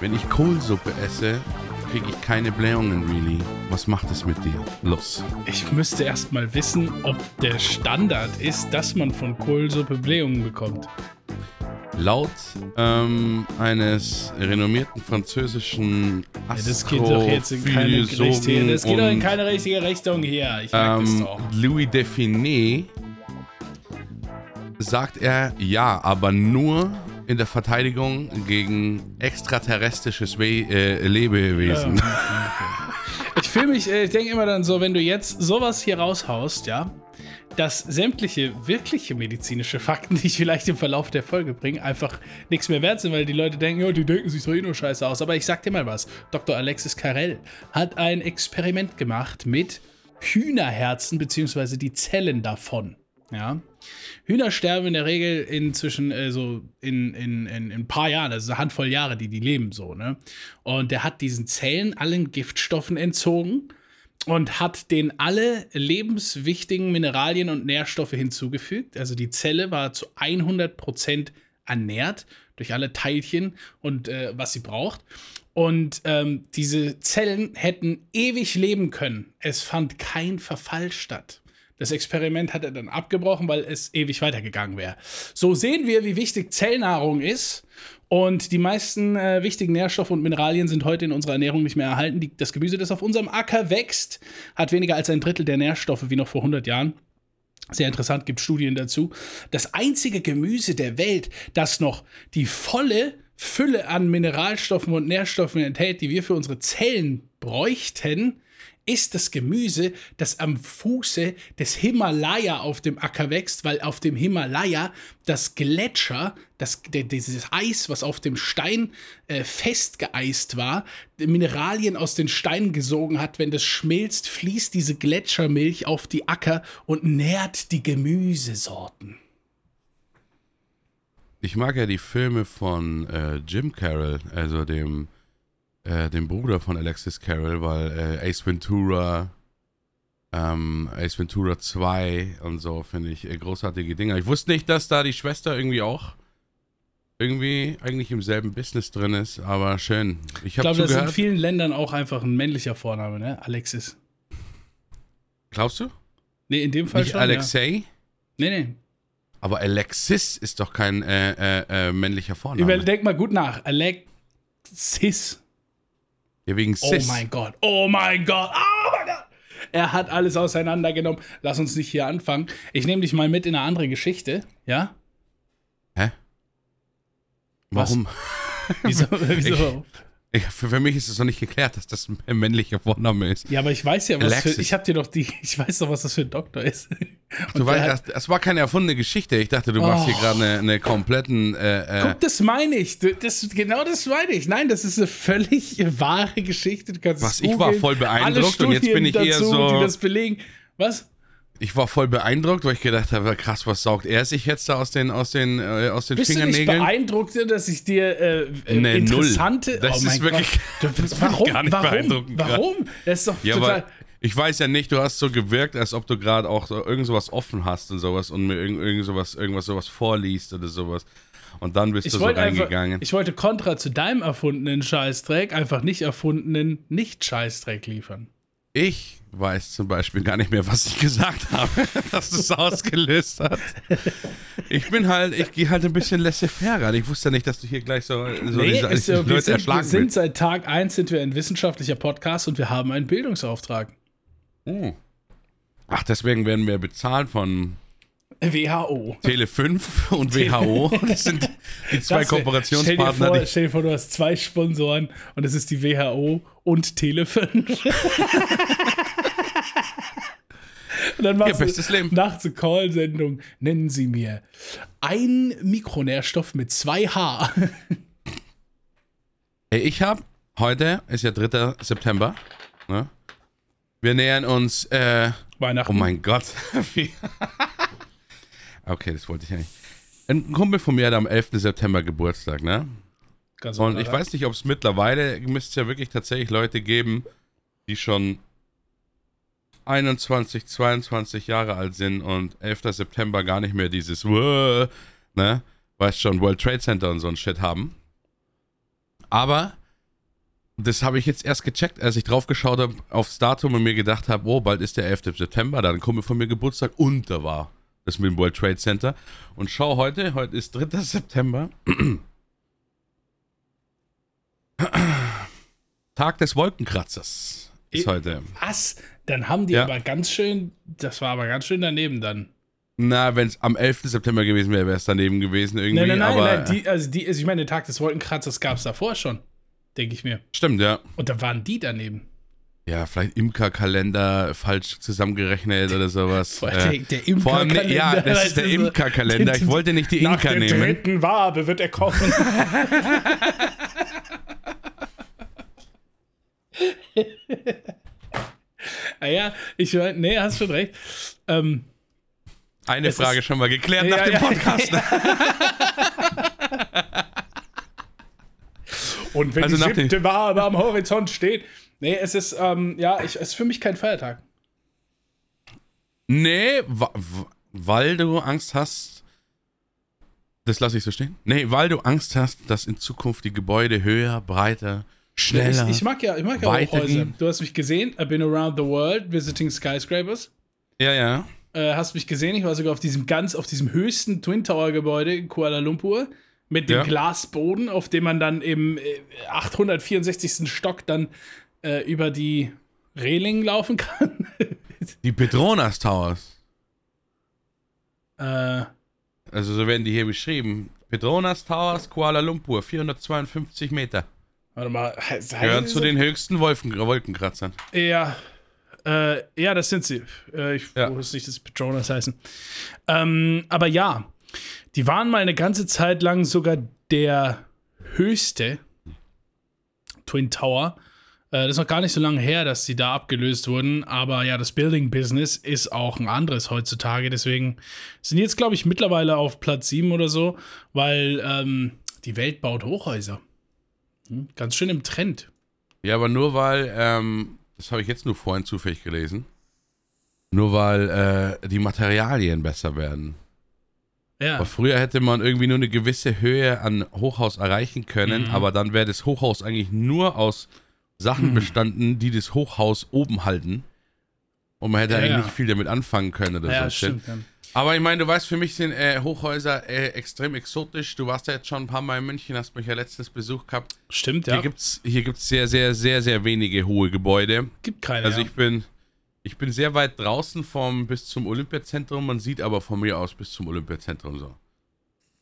Wenn ich Kohlsuppe esse, kriege ich keine Blähungen, really. Was macht es mit dir? Los. Ich müsste erst mal wissen, ob der Standard ist, dass man von Kohlsuppe Blähungen bekommt. Laut ähm, eines renommierten französischen Ja, das geht doch jetzt in keine richtige, Astrophysiologen das geht doch in und, keine richtige Richtung hier. Ich merke das ähm, doch. Louis Define sagt er ja, aber nur in der Verteidigung gegen extraterrestrisches We äh, Lebewesen. Ich fühle mich, äh, ich denke immer dann so, wenn du jetzt sowas hier raushaust, ja, dass sämtliche wirkliche medizinische Fakten, die ich vielleicht im Verlauf der Folge bringe, einfach nichts mehr wert sind, weil die Leute denken, ja, die denken sich doch eh nur scheiße aus. Aber ich sag dir mal was, Dr. Alexis Carrel hat ein Experiment gemacht mit Hühnerherzen, beziehungsweise die Zellen davon. Ja. Hühner sterben in der Regel inzwischen äh, so in, in, in, in ein paar Jahren, also eine Handvoll Jahre, die die leben so, ne? Und der hat diesen Zellen allen Giftstoffen entzogen und hat denen alle lebenswichtigen Mineralien und Nährstoffe hinzugefügt. Also die Zelle war zu 100% ernährt durch alle Teilchen und äh, was sie braucht. Und ähm, diese Zellen hätten ewig leben können. Es fand kein Verfall statt. Das Experiment hat er dann abgebrochen, weil es ewig weitergegangen wäre. So sehen wir, wie wichtig Zellnahrung ist. Und die meisten äh, wichtigen Nährstoffe und Mineralien sind heute in unserer Ernährung nicht mehr erhalten. Die, das Gemüse, das auf unserem Acker wächst, hat weniger als ein Drittel der Nährstoffe wie noch vor 100 Jahren. Sehr interessant, gibt Studien dazu. Das einzige Gemüse der Welt, das noch die volle Fülle an Mineralstoffen und Nährstoffen enthält, die wir für unsere Zellen bräuchten, ist das Gemüse, das am Fuße des Himalaya auf dem Acker wächst, weil auf dem Himalaya das Gletscher, das, dieses Eis, was auf dem Stein äh, festgeeist war, Mineralien aus den Steinen gesogen hat. Wenn das schmilzt, fließt diese Gletschermilch auf die Acker und nährt die Gemüsesorten. Ich mag ja die Filme von äh, Jim Carroll, also dem, äh, dem Bruder von Alexis Carroll, weil äh, Ace Ventura, ähm, Ace Ventura 2 und so finde ich äh, großartige Dinger. Ich wusste nicht, dass da die Schwester irgendwie auch irgendwie eigentlich im selben Business drin ist, aber schön. Ich Ich glaube, das ist in vielen Ländern auch einfach ein männlicher Vorname, ne? Alexis. Glaubst du? Nee, in dem Fall Nicht schon. Alexei? Ja. Nee, nee. Aber Alexis ist doch kein äh, äh, äh, männlicher Vorname. Überleg mal gut nach. Alexis. Ja, wegen Oh Sis. mein Gott. Oh mein Gott. Oh mein Gott. Er hat alles auseinandergenommen. Lass uns nicht hier anfangen. Ich nehme dich mal mit in eine andere Geschichte. Ja? Hä? Warum? Wieso? wieso? Ich, für, für mich ist es noch nicht geklärt, dass das ein männlicher Vorname ist. Ja, aber ich weiß ja, was für, Alexis. ich habe dir doch die, ich weiß doch, was das für ein Doktor ist. Und Du weißt, hat- das, das war keine erfundene Geschichte. Ich dachte, du machst hier Oh. gerade eine, eine kompletten. Äh, äh, Guck, das meine ich. Das, genau das meine ich. Nein, das ist eine völlig wahre Geschichte. Du kannst Was, ich war voll beeindruckt und jetzt bin ich Studien eher dazu, so- Die das belegen. Was? Ich war voll beeindruckt, weil ich gedacht habe, krass, was saugt er sich jetzt da aus den, aus den, äh, aus den Bist du nicht Fingernägeln? beeindruckt, dass ich dir äh, äh, Nee, interessante... null. Das oh ist wirklich- Gott. das warum? gar nicht warum? beeindruckend. Warum? Das ist doch ja, total... ich weiß ja nicht, du hast so gewirkt, als ob du gerade auch so irgend sowas offen hast und sowas und mir irgend, irgend sowas, irgendwas sowas vorliest oder sowas. Und dann bist Ich du so wollte, einfach, reingegangen. ich wollte kontra zu deinem erfundenen Scheißdreck einfach nicht erfundenen Nicht-Scheißdreck liefern. Ich weiß zum Beispiel gar nicht mehr, was ich gesagt habe, dass es ausgelöst hat. Ich bin halt, ich gehe halt ein bisschen laissez-faire ran. Ich wusste nicht, dass du hier gleich so, so Nee, diese, ist, ja- wir, Leute sind, wir erschlagen sind willst. seit Tag 1 sind wir ein wissenschaftlicher Podcast und wir haben einen Bildungsauftrag. Oh. Ach, deswegen werden wir bezahlt von WHO. Tele 5 und WHO. Das sind die zwei Das Kooperationspartner. Stell dir, vor, stell dir vor, du hast zwei Sponsoren und es ist die WHO und Tele5. und dann machst bestes du Leben. nachts eine Call-Sendung. Nennen Sie mir ein Mikronährstoff mit zwei H. Ey, ich habe, heute ist ja 3. September. Ne? Wir nähern uns, äh, Weihnachten. Oh mein Gott. Okay, das wollte ich ja nicht. Ein Kumpel von mir hat am 11. September Geburtstag, ne? Ganz Und ich weiß nicht, ob es mittlerweile, müsste es ja wirklich tatsächlich Leute geben, die schon 21, 22 Jahre alt sind und 11. September gar nicht mehr dieses, ne? Weißt schon, World Trade Center und so ein Shit haben. Aber das habe ich jetzt erst gecheckt, als ich drauf geschaut habe aufs Datum und mir gedacht habe, oh, bald ist der 11. September, dann kommt von mir Geburtstag und da war das mit dem World Trade Center. Und schau heute, heute ist 3. September. Tag des Wolkenkratzers ist heute. Was? Dann haben die Ja. aber ganz schön, das war aber ganz schön daneben dann. Na, wenn es am 11. September gewesen wäre, wäre es daneben gewesen irgendwie. Nein, nein, nein, aber, nein die, also, die, also ich meine, den Tag des Wolkenkratzers gab es davor schon, denke ich mir. Stimmt, ja. Und da waren die daneben. Ja, vielleicht Imkerkalender falsch zusammengerechnet oder sowas. Vor allem Äh, der, allem, Imkerkalender. ja, das ist der Imkerkalender. Ich wollte nicht die Nach Imker der nehmen. dritten Wabe wird er kommen. ah ja, ich meine, nee, hast schon recht. Ähm, Eine Frage ist- schon mal geklärt Ja, nach dem ja. Podcast. und wenn Also die nach siebte Wabe am Horizont steht. Nee, es ist, ähm, ja, ich, es ist für mich kein Feiertag. nee, weil du Angst hast. Das lasse ich so stehen. Nee, weil du Angst hast, dass in Zukunft die Gebäude höher, breiter, schneller. Ich, ich mag ja, ich mag ja Weitergehen. Hochhäuser. Du hast mich gesehen, I've been around the world visiting skyscrapers. ja, ja. Äh, hast mich gesehen, ich war sogar auf diesem ganz, auf diesem höchsten Twin Tower Gebäude in Kuala Lumpur mit dem Ja. Glasboden, auf dem man dann im äh, 864. Stock dann äh, über die Reling laufen kann. Die Petronas Towers. äh, Also so werden die hier beschrieben. Petronas Towers, Kuala Lumpur, 452 Meter. warte mal, Gehören zu den höchsten Wolken Wolkenkratzern. Ja, äh, ja, das sind sie. Äh, ich Ja. wusste nicht, dass Petronas heißen. Ähm, aber ja, die waren mal eine ganze Zeit lang sogar der höchste Twin Tower. Äh, das ist noch gar nicht so lange her, dass sie da abgelöst wurden. Aber ja, das Building-Business ist auch ein anderes heutzutage. Deswegen sind jetzt, glaube ich, mittlerweile auf Platz 7 oder so, weil ähm, die Welt baut Hochhäuser. Hm, ganz schön im Trend. Ja, aber nur weil, ähm, das habe ich jetzt nur vorhin zufällig gelesen, nur weil äh, die Materialien besser werden. Ja. Aber früher hätte man irgendwie nur eine gewisse Höhe an Hochhaus erreichen können, Mhm. aber dann wäre das Hochhaus eigentlich nur aus Sachen Mhm. bestanden, die das Hochhaus oben halten. Und man hätte Ja, eigentlich ja. viel damit anfangen können oder ja, so. Stimmt. Ja. Aber ich meine, du weißt, für mich sind äh, Hochhäuser äh, extrem exotisch. Du warst ja jetzt schon ein paar Mal in München, hast mich ja letztes Besuch gehabt. Stimmt, Hier ja. gibt's hier gibt's sehr, sehr, sehr, sehr wenige hohe Gebäude. Gibt keine. Also ja. ich bin, ich bin sehr weit draußen vom bis zum Olympiazentrum. Man sieht aber von mir aus bis zum Olympiazentrum so.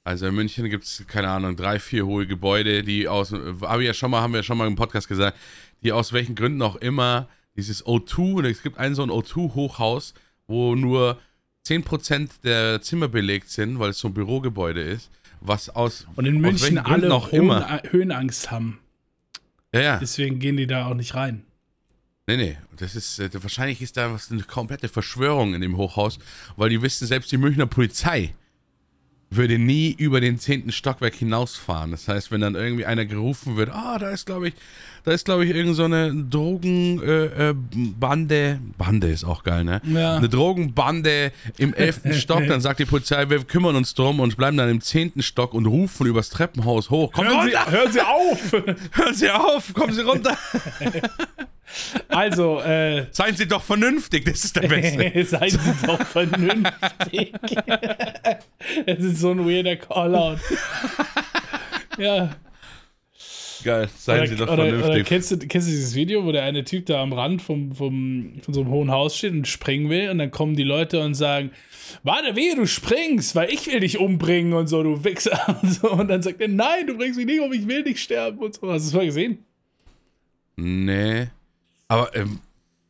Also in München gibt es, keine Ahnung, drei, vier hohe Gebäude, die aus, habe ich ja schon mal, haben wir ja schon mal im Podcast gesagt, die aus welchen Gründen auch immer dieses O2, und es gibt ein so ein O2-Hochhaus, wo nur 10% der Zimmer belegt sind, weil es so ein Bürogebäude ist, was aus, Und in München alle Hohen, immer. Höhenangst haben. Ja, ja. Deswegen gehen die da auch nicht rein. Nee, nee, das ist, äh, wahrscheinlich ist da was, eine komplette Verschwörung in dem Hochhaus, weil die wissen, selbst die Münchner Polizei würde nie über den zehnten Stockwerk hinausfahren. Das heißt, wenn dann irgendwie einer gerufen wird, ah, da ist, glaube ich, da ist, glaube ich, irgend so eine Drogenbande, äh, Bande, Bande ist auch geil, ne? Ja. Eine Drogenbande im elften Stock, dann sagt die Polizei, wir kümmern uns drum und bleiben dann im zehnten Stock und rufen übers Treppenhaus hoch. Kommt Hören Sie, runter, hören Sie auf! hören Sie auf, kommen Sie runter. Also, äh, Seien Sie doch vernünftig, das ist der Beste. seien Sie doch vernünftig. Es ist so ein weirder Callout. ja. Geil, seien Oder, Sie doch oder, oder vernünftig. kennst, du, kennst du dieses Video, wo der eine Typ da am Rand vom, vom, von so einem hohen Haus steht und springen will und dann kommen die Leute und sagen, warte, wehe, du springst, weil ich will dich umbringen und so, du Wichser und so. Und dann sagt er, nein, du bringst mich nicht um, ich will nicht sterben und so. Hast du es mal gesehen? Nee. Aber, ähm,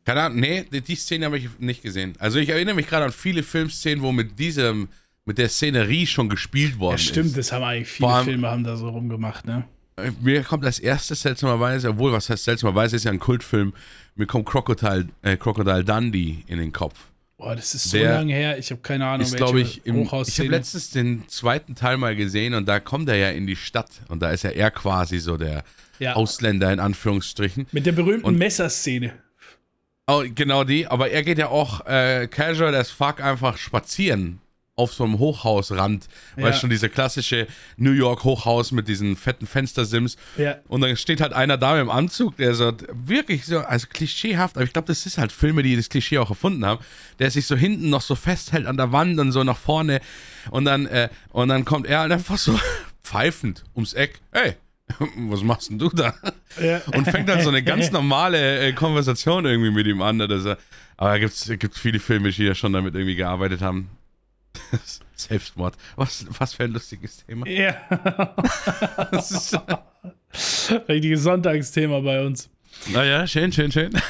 keine Ahnung, nee, die, Szene habe ich nicht gesehen. Also ich erinnere mich gerade an viele Filmszenen, wo mit diesem, mit der Szenerie schon gespielt worden Ja, stimmt, ist. das haben eigentlich viele allem- Filme haben da so rumgemacht, ne? Äh, Mir kommt als erstes seltsamerweise, obwohl, was heißt seltsamerweise, ist ja ein Kultfilm, mir kommt Crocodile, äh, Crocodile Dundee in den Kopf. Boah, das ist so Der lange her, ich habe keine Ahnung, Ist, glaube ich, im, ich habe letztens den zweiten Teil mal gesehen und da kommt er ja in die Stadt und da ist ja er quasi so der Ja. Ausländer in Anführungsstrichen. Mit der berühmten Und- Messerszene. Oh, genau die, aber er geht ja auch äh, casual as fuck einfach spazieren auf so einem Hochhausrand, Ja. weißt schon, diese klassische New York Hochhaus mit diesen fetten Fenstersims. Ja. Und dann steht halt einer da im Anzug, der so wirklich so, also klischeehaft, aber ich glaube, das ist halt Filme, die das Klischee auch erfunden haben, der sich so hinten noch so festhält an der Wand und so nach vorne und dann, äh, und dann kommt er halt einfach so pfeifend ums Eck. Hey, was machst denn du da? Ja. Und fängt dann so eine ganz normale äh, Konversation irgendwie mit ihm an. Oder so. Aber da gibt es viele Filme, die ja schon damit irgendwie gearbeitet haben. Selbstmord. Was, was für ein lustiges Thema. Ja. Das ist, Richtiges Sonntagsthema bei uns. naja, schön, schön, schön.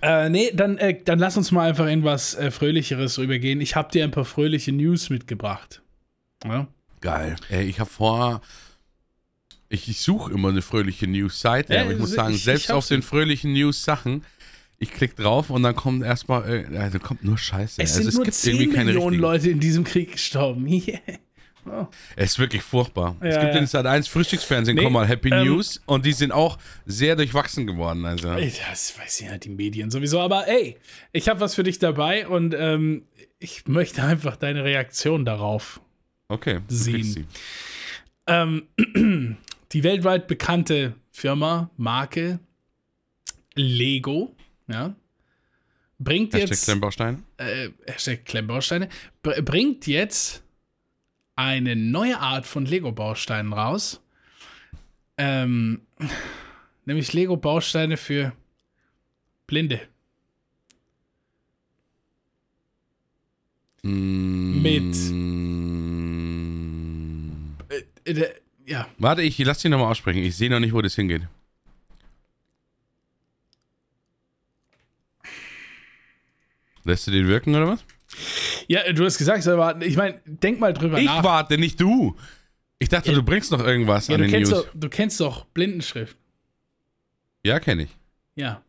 Äh, nee, dann, äh, dann lass uns mal einfach in was äh, Fröhlicheres rübergehen. Ich habe dir ein paar fröhliche News mitgebracht. Ja? Geil. Ey, ich habe vor. Ich, ich suche immer eine fröhliche News-Seite, aber ich muss ich- sagen, ich selbst hab's auf den fröhlichen News-Sachen, ich klicke drauf und dann kommt erstmal, also kommt nur Scheiße. Es also sind nur 10 Millionen richtigen. Leute in diesem Krieg gestorben. Yeah. Es ist wirklich furchtbar. es Ja, gibt ja. in Sat 1 Frühstücksfernsehen, Nee, komm mal, Happy ähm, News und die sind auch sehr durchwachsen geworden. Also. Das weiß ja die Medien sowieso. Aber ey, ich habe was für dich dabei und ähm, ich möchte einfach deine Reaktion darauf. Okay, Sehen. Ähm, die weltweit bekannte Firma, Marke Lego, ja, bringt Hashtag jetzt Klemmbaustein. äh, Hashtag Klemmbausteine, br bringt jetzt eine neue Art von Lego-Bausteinen raus. Ähm, nämlich Lego-Bausteine für Blinde. Mit. Mm. Äh, äh, ja, Warte, ich lass dich nochmal aussprechen. Ich sehe noch nicht, wo das hingeht. Lässt du den wirken oder was? ja, du hast gesagt, aber ich meine, denk mal drüber Ich nach. warte, nicht du. Ich dachte, Ja. du bringst noch irgendwas ja, an du, den kennst News. doch, du kennst doch Blindenschrift. Ja, kenne ich. Ja.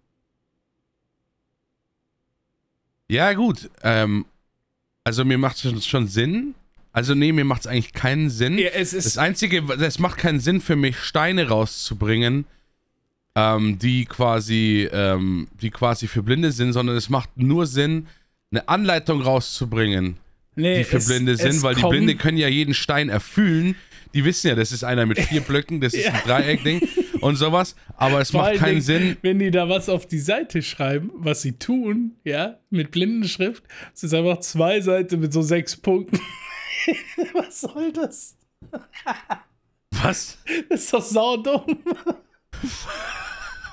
Ja, gut. Ähm, also mir macht es schon Sinn. Also nee, mir macht es eigentlich keinen Sinn. ja es ist. Das Einzige, es macht keinen Sinn für mich, Steine rauszubringen, ähm, die quasi, ähm, die quasi für Blinde sind, sondern es macht nur Sinn, eine Anleitung rauszubringen, nee, die für es- Blinde sind, weil die Blinde können ja jeden Stein erfüllen. Die wissen ja, das ist einer mit vier Blöcken, das ist ein Dreieckding und sowas. Aber es Vor macht keinen Dingen, Sinn. Wenn die da was auf die Seite schreiben, was sie tun, ja, mit Blindenschrift, es ist einfach zwei Seiten mit so sechs Punkten. was soll das? Was? Das ist doch saudumm.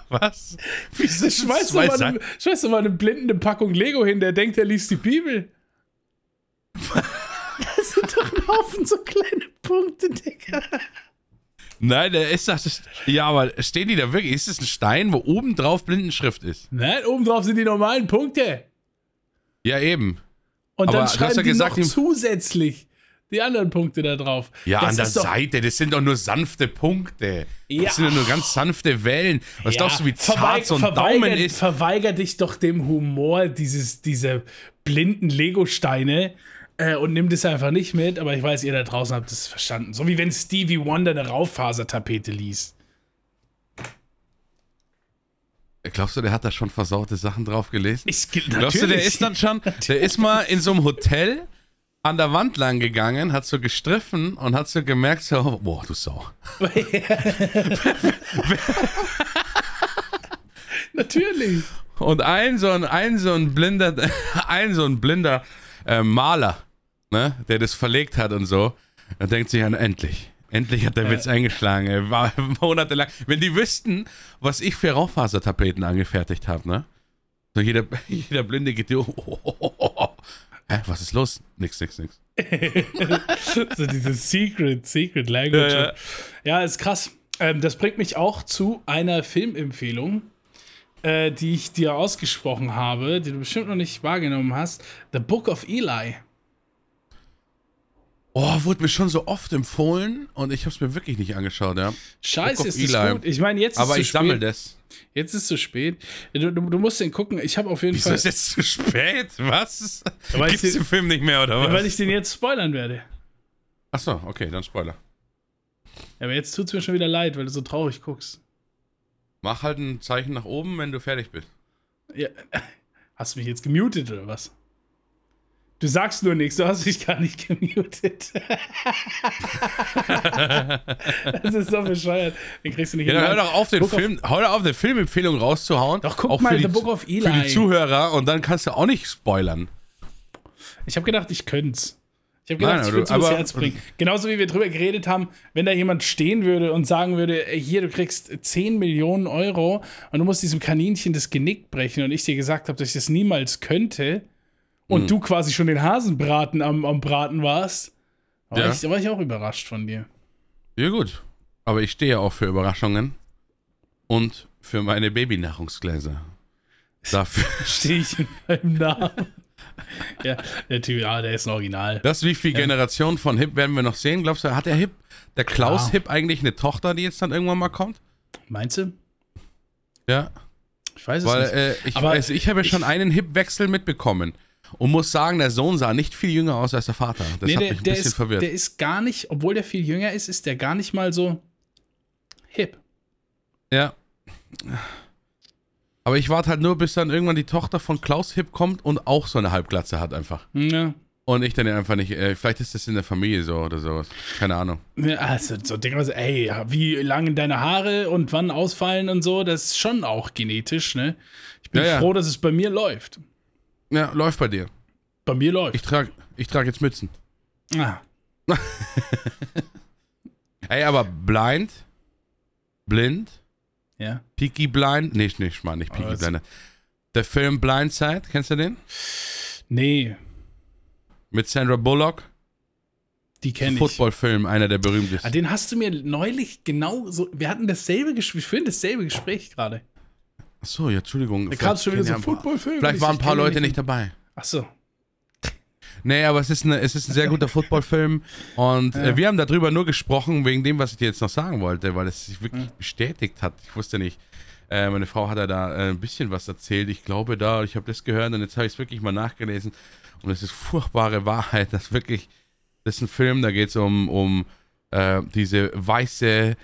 Was? Wieso Schmeiß zwei doch, mal eine, schmeiß doch mal eine blindende Packung Lego hin, der denkt, er liest die Bibel. Das sind doch ein Haufen so kleine Punkte, Digga. Nein, der ist das. Ja, aber stehen die da wirklich? Ist das ein Stein, wo oben drauf Blindenschrift ist? Nein, oben drauf sind die normalen Punkte. Ja, eben. Und Aber dann du schreiben ja die gesagt, noch die- zusätzlich die anderen Punkte da drauf. Ja, Das an der doch- Seite, das sind doch nur sanfte Punkte. Ja. Das sind ja nur ganz sanfte Wellen. Was Ja, glaubst du, wie zart verweig- so ein verweigert- Daumen ist? Verweiger dich doch dem Humor dieses, dieser blinden Lego-Steine äh, und nimm das einfach nicht mit. Aber ich weiß, ihr da draußen habt es verstanden. So wie wenn Stevie Wonder eine Rauffasertapete liest. Glaubst du, der hat da schon versaute Sachen drauf gelesen? Ich, Glaubst du, der ist dann schon, der ist mal in so einem Hotel an der Wand lang gegangen, hat so gestriffen und hat so gemerkt, so, boah, du Sau. Natürlich. Und ein so ein, ein so ein blinder, ein so ein blinder äh, Maler, ne, der das verlegt hat und so, dann denkt sich an, endlich. Endlich hat der Witz eingeschlagen. ey. War monatelang. Wenn die wüssten, was ich für Raufasertapeten angefertigt habe, ne? So jeder, jeder Blinde geht dir. Oh, oh, oh, oh, oh. Hä, was ist los? Nix, nix, nix. so dieses Secret, Secret Language. Ja, Ja, ja. ist krass. Ähm, das bringt mich auch zu einer Filmempfehlung, äh, die ich dir ausgesprochen habe, die du bestimmt noch nicht wahrgenommen hast. The Book of Eli. Oh, wurde mir schon so oft empfohlen und ich habe es mir wirklich nicht angeschaut, ja. Scheiße, ist das Eli. gut. Ich meine, jetzt ist Aber zu ich sammle das. Jetzt ist zu spät. Du, du, du musst den gucken. Ich habe auf jeden Wieso Fall, ist jetzt zu spät? Was? Weil Gibt's ich den Film nicht mehr, oder was? weil ich den jetzt spoilern werde. Achso, okay, dann Spoiler. Ja, aber jetzt tut's mir schon wieder leid, weil du so traurig guckst. Mach halt ein Zeichen nach oben, wenn du fertig bist. Ja. Hast du mich jetzt gemutet oder was? Du sagst nur nichts, du hast dich gar nicht gemutet. das ist so bescheuert. Den kriegst du nicht Ja, hör doch auf, den Book Film, hör doch auf, eine Filmempfehlung rauszuhauen. Doch, guck auch mal, für The die, Book of Für Eli. die Zuhörer und dann kannst du auch nicht spoilern. Ich habe gedacht, ich könnte Ich habe gedacht, Nein, ich würde es Herz bringen. Genauso wie wir drüber geredet haben, wenn da jemand stehen würde und sagen würde, hier, du kriegst 10 Millionen Euro und du musst diesem Kaninchen das Genick brechen und ich dir gesagt habe, dass ich das niemals könnte und Hm. du quasi schon den Hasenbraten am, am Braten warst, war, Ja. ich, war ich auch überrascht von dir. Ja, gut. Aber ich stehe ja auch für Überraschungen und für meine Babynahrungsgläser. Dafür. Stehe ich in meinem Namen. ja, der Typ, ja, der ist ein Original. Das, wie viel Generation von Hip werden wir noch sehen? Glaubst du, hat der Hip, der Klaus Ja. Hip eigentlich eine Tochter, die jetzt dann irgendwann mal kommt? Meinst du? Ja. Ich weiß es Weil nicht. äh, ich, Aber also ich habe ja schon einen Hip-Wechsel mitbekommen. Und muss sagen, der Sohn sah nicht viel jünger aus als der Vater. Das Nee, hat der, mich ein bisschen ist, verwirrt. der ist gar nicht, obwohl der viel jünger ist, ist der gar nicht mal so hip. Ja. Aber ich warte halt nur, bis dann irgendwann die Tochter von Klaus Hip kommt und auch so eine Halbglatze hat einfach. Ja. Und ich dann einfach nicht, äh, vielleicht ist das in der Familie so oder sowas. Keine Ahnung. Ja, Also, so Dinge, also, ey, ja, wie lang deine Haare und wann ausfallen und so, das ist schon auch genetisch, ne? Ich bin Ja, ja. froh, dass es bei mir läuft. Ja, läuft bei dir. Bei mir läuft. Ich trage ich trag jetzt Mützen. ah, Ey, aber blind, blind, ja. Peaky Blind, nee, nee, ich meine nicht Peaky das- Blind. Der Film Blindside, kennst du den? Nee, Mit Sandra Bullock. die kenne ich. Footballfilm, einer der Ah, berühmtesten. den hast du mir neulich genau so. Wir hatten dasselbe Gespräch, wir führen dasselbe Gespräch gerade. Achso, ja, Entschuldigung. Da kamst du wieder Vielleicht so ja ein Footballfilm. Vielleicht Ich- waren ein paar Leute nicht dabei. Ach so. Nee, aber es ist, eine, es ist ein sehr guter Footballfilm und äh, wir haben darüber nur gesprochen, wegen dem, was ich dir jetzt noch sagen wollte, weil es sich wirklich bestätigt hat. Ich wusste nicht. Äh, meine Frau hat ja da äh, ein bisschen was erzählt. Ich glaube da, ich habe das gehört und jetzt habe ich es wirklich mal nachgelesen. Und es ist furchtbare Wahrheit, dass wirklich, das ist ein Film, da geht es um, um diese weiße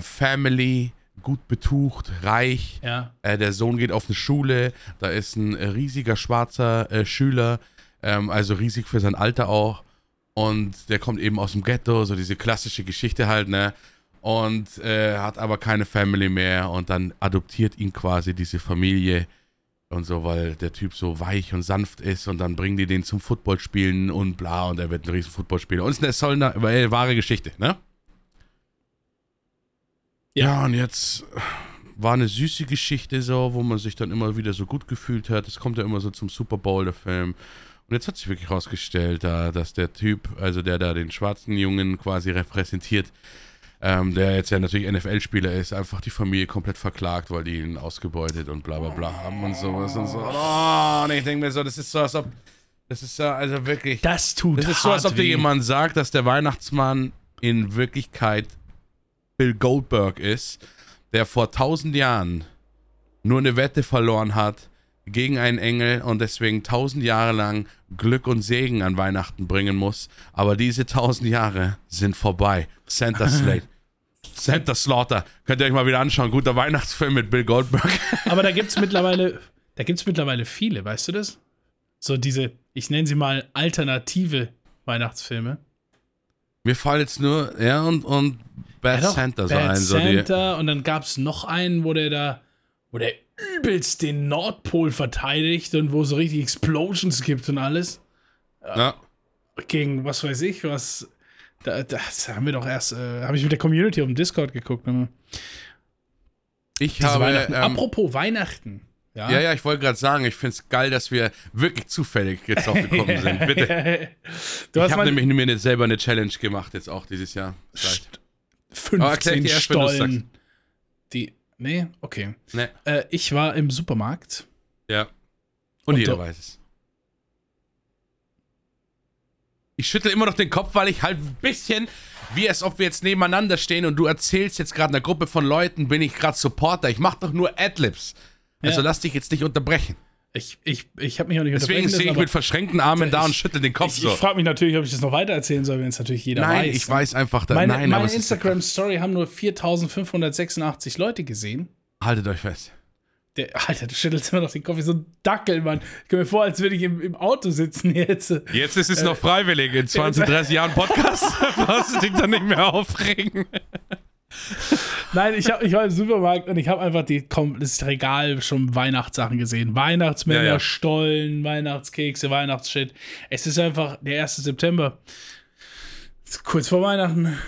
Family, gut betucht, reich, Ja. äh, der Sohn geht auf eine Schule, da ist ein riesiger schwarzer äh, Schüler, ähm, also riesig für sein Alter auch. Und der kommt eben aus dem Ghetto, so diese klassische Geschichte halt, ne? Und äh, hat aber keine Family mehr und dann adoptiert ihn quasi diese Familie und so, weil der Typ so weich und sanft ist und dann bringen die den zum Footballspielen und bla und er wird ein riesen Footballspieler. Und es soll eine äh, wahre Geschichte, ne? Ja. Ja, und jetzt war eine süße Geschichte so, wo man sich dann immer wieder so gut gefühlt hat. Es kommt ja immer so zum Super Bowl, der Film. Und jetzt hat sich wirklich rausgestellt, da, dass der Typ, also der da den schwarzen Jungen quasi repräsentiert, ähm, der jetzt ja natürlich NFL-Spieler ist, einfach die Familie komplett verklagt, weil die ihn ausgebeutet und bla bla bla haben und sowas und so. Oh, und ich denke mir so, das ist so, als ob, das ist so, also wirklich, Das tut das ist so, als ob dir jemand sagt, dass der Weihnachtsmann in Wirklichkeit Bill Goldberg ist, der vor tausend Jahren nur eine Wette verloren hat gegen einen Engel und deswegen tausend Jahre lang Glück und Segen an Weihnachten bringen muss. Aber diese tausend Jahre sind vorbei. Santa Slate. Santa Slaughter. Könnt ihr euch mal wieder anschauen. Guter Weihnachtsfilm mit Bill Goldberg. Aber da gibt es mittlerweile, da gibt's mittlerweile viele, weißt du das? So diese, ich nenne sie mal alternative Weihnachtsfilme. Mir fallen jetzt nur, ja, und, und Bad Ja, Santa so Bad ein. So die, und dann gab es noch einen, wo der da, wo der übelst den Nordpol verteidigt und wo es so richtig Explosions gibt und alles. ja. Gegen, was weiß ich, was. Da, das haben wir doch erst, äh, habe ich mit der Community auf dem Discord geguckt. Ne? Ich Diese habe. Weihnachten. Ähm, Apropos Weihnachten. Ja, Ja, ja, ich wollte gerade sagen, ich finde es geil, dass wir wirklich zufällig jetzt drauf gekommen sind. Bitte. du Ich habe nämlich mir eine- selber eine Challenge gemacht, jetzt auch dieses Jahr. Erklär 15 dir erst, Stollen. Die, nee, okay. Ne, Äh, ich war im Supermarkt. ja. Und, Und jeder weiß es. Ich schüttel immer noch den Kopf, weil ich halt ein bisschen, wie als ob wir jetzt nebeneinander stehen und du erzählst jetzt gerade einer Gruppe von Leuten, bin ich gerade Supporter. Ich mache doch nur Adlibs. Also Ja. lass dich jetzt nicht unterbrechen. Ich, ich, ich habe mich auch nicht Deswegen stehe ich mit verschränkten Armen da und schüttel den Kopf Ich, so. ich frage mich natürlich, ob ich das noch weiter erzählen soll, wenn es natürlich jeder Nein, weiß. ich weiß einfach, da, Meine, nein, meine Instagram-Story haben nur 4586 Leute gesehen. haltet euch fest. Der, Alter, du schüttelst immer noch den Kopf wie so ein Dackel, Mann. Ich komme mir vor, als würde ich im, im Auto sitzen jetzt. Jetzt ist es noch freiwillig. In 20, 30 Jahren Podcast brauchst du dich dann nicht mehr aufregen. Nein, ich, hab, ich war im Supermarkt und ich habe einfach die, komm, das Regal schon Weihnachtssachen gesehen. Weihnachtsmänner, Ja, ja. Stollen, Weihnachtskekse, Weihnachtsshit. Es ist einfach der 1. September. Kurz vor Weihnachten.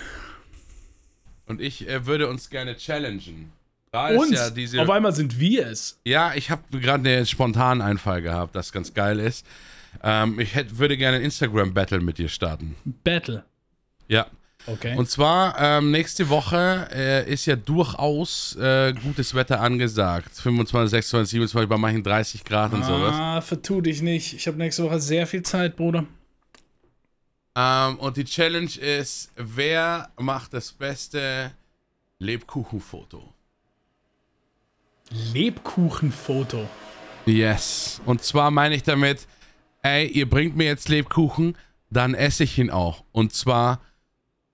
Und ich äh, würde uns gerne challengen. Da ist Und ja diese. auf einmal sind wir es. Ja, ich habe gerade einen spontanen Einfall gehabt, das ganz geil ist. Ähm, ich hätt, würde gerne ein Instagram-Battle mit dir starten. Battle. Ja. Okay. Und zwar, ähm, nächste Woche äh, ist ja durchaus äh, gutes Wetter angesagt. 25, 26, 27, bei manchen 30 Grad und sowas. ah, vertu dich nicht. Ich habe nächste Woche sehr viel Zeit, Bruder. Ähm, und die Challenge ist, wer macht das beste Lebkuchenfoto? Lebkuchenfoto. Yes. Und zwar meine ich damit, ey, ihr bringt mir jetzt Lebkuchen, dann esse ich ihn auch. Und zwar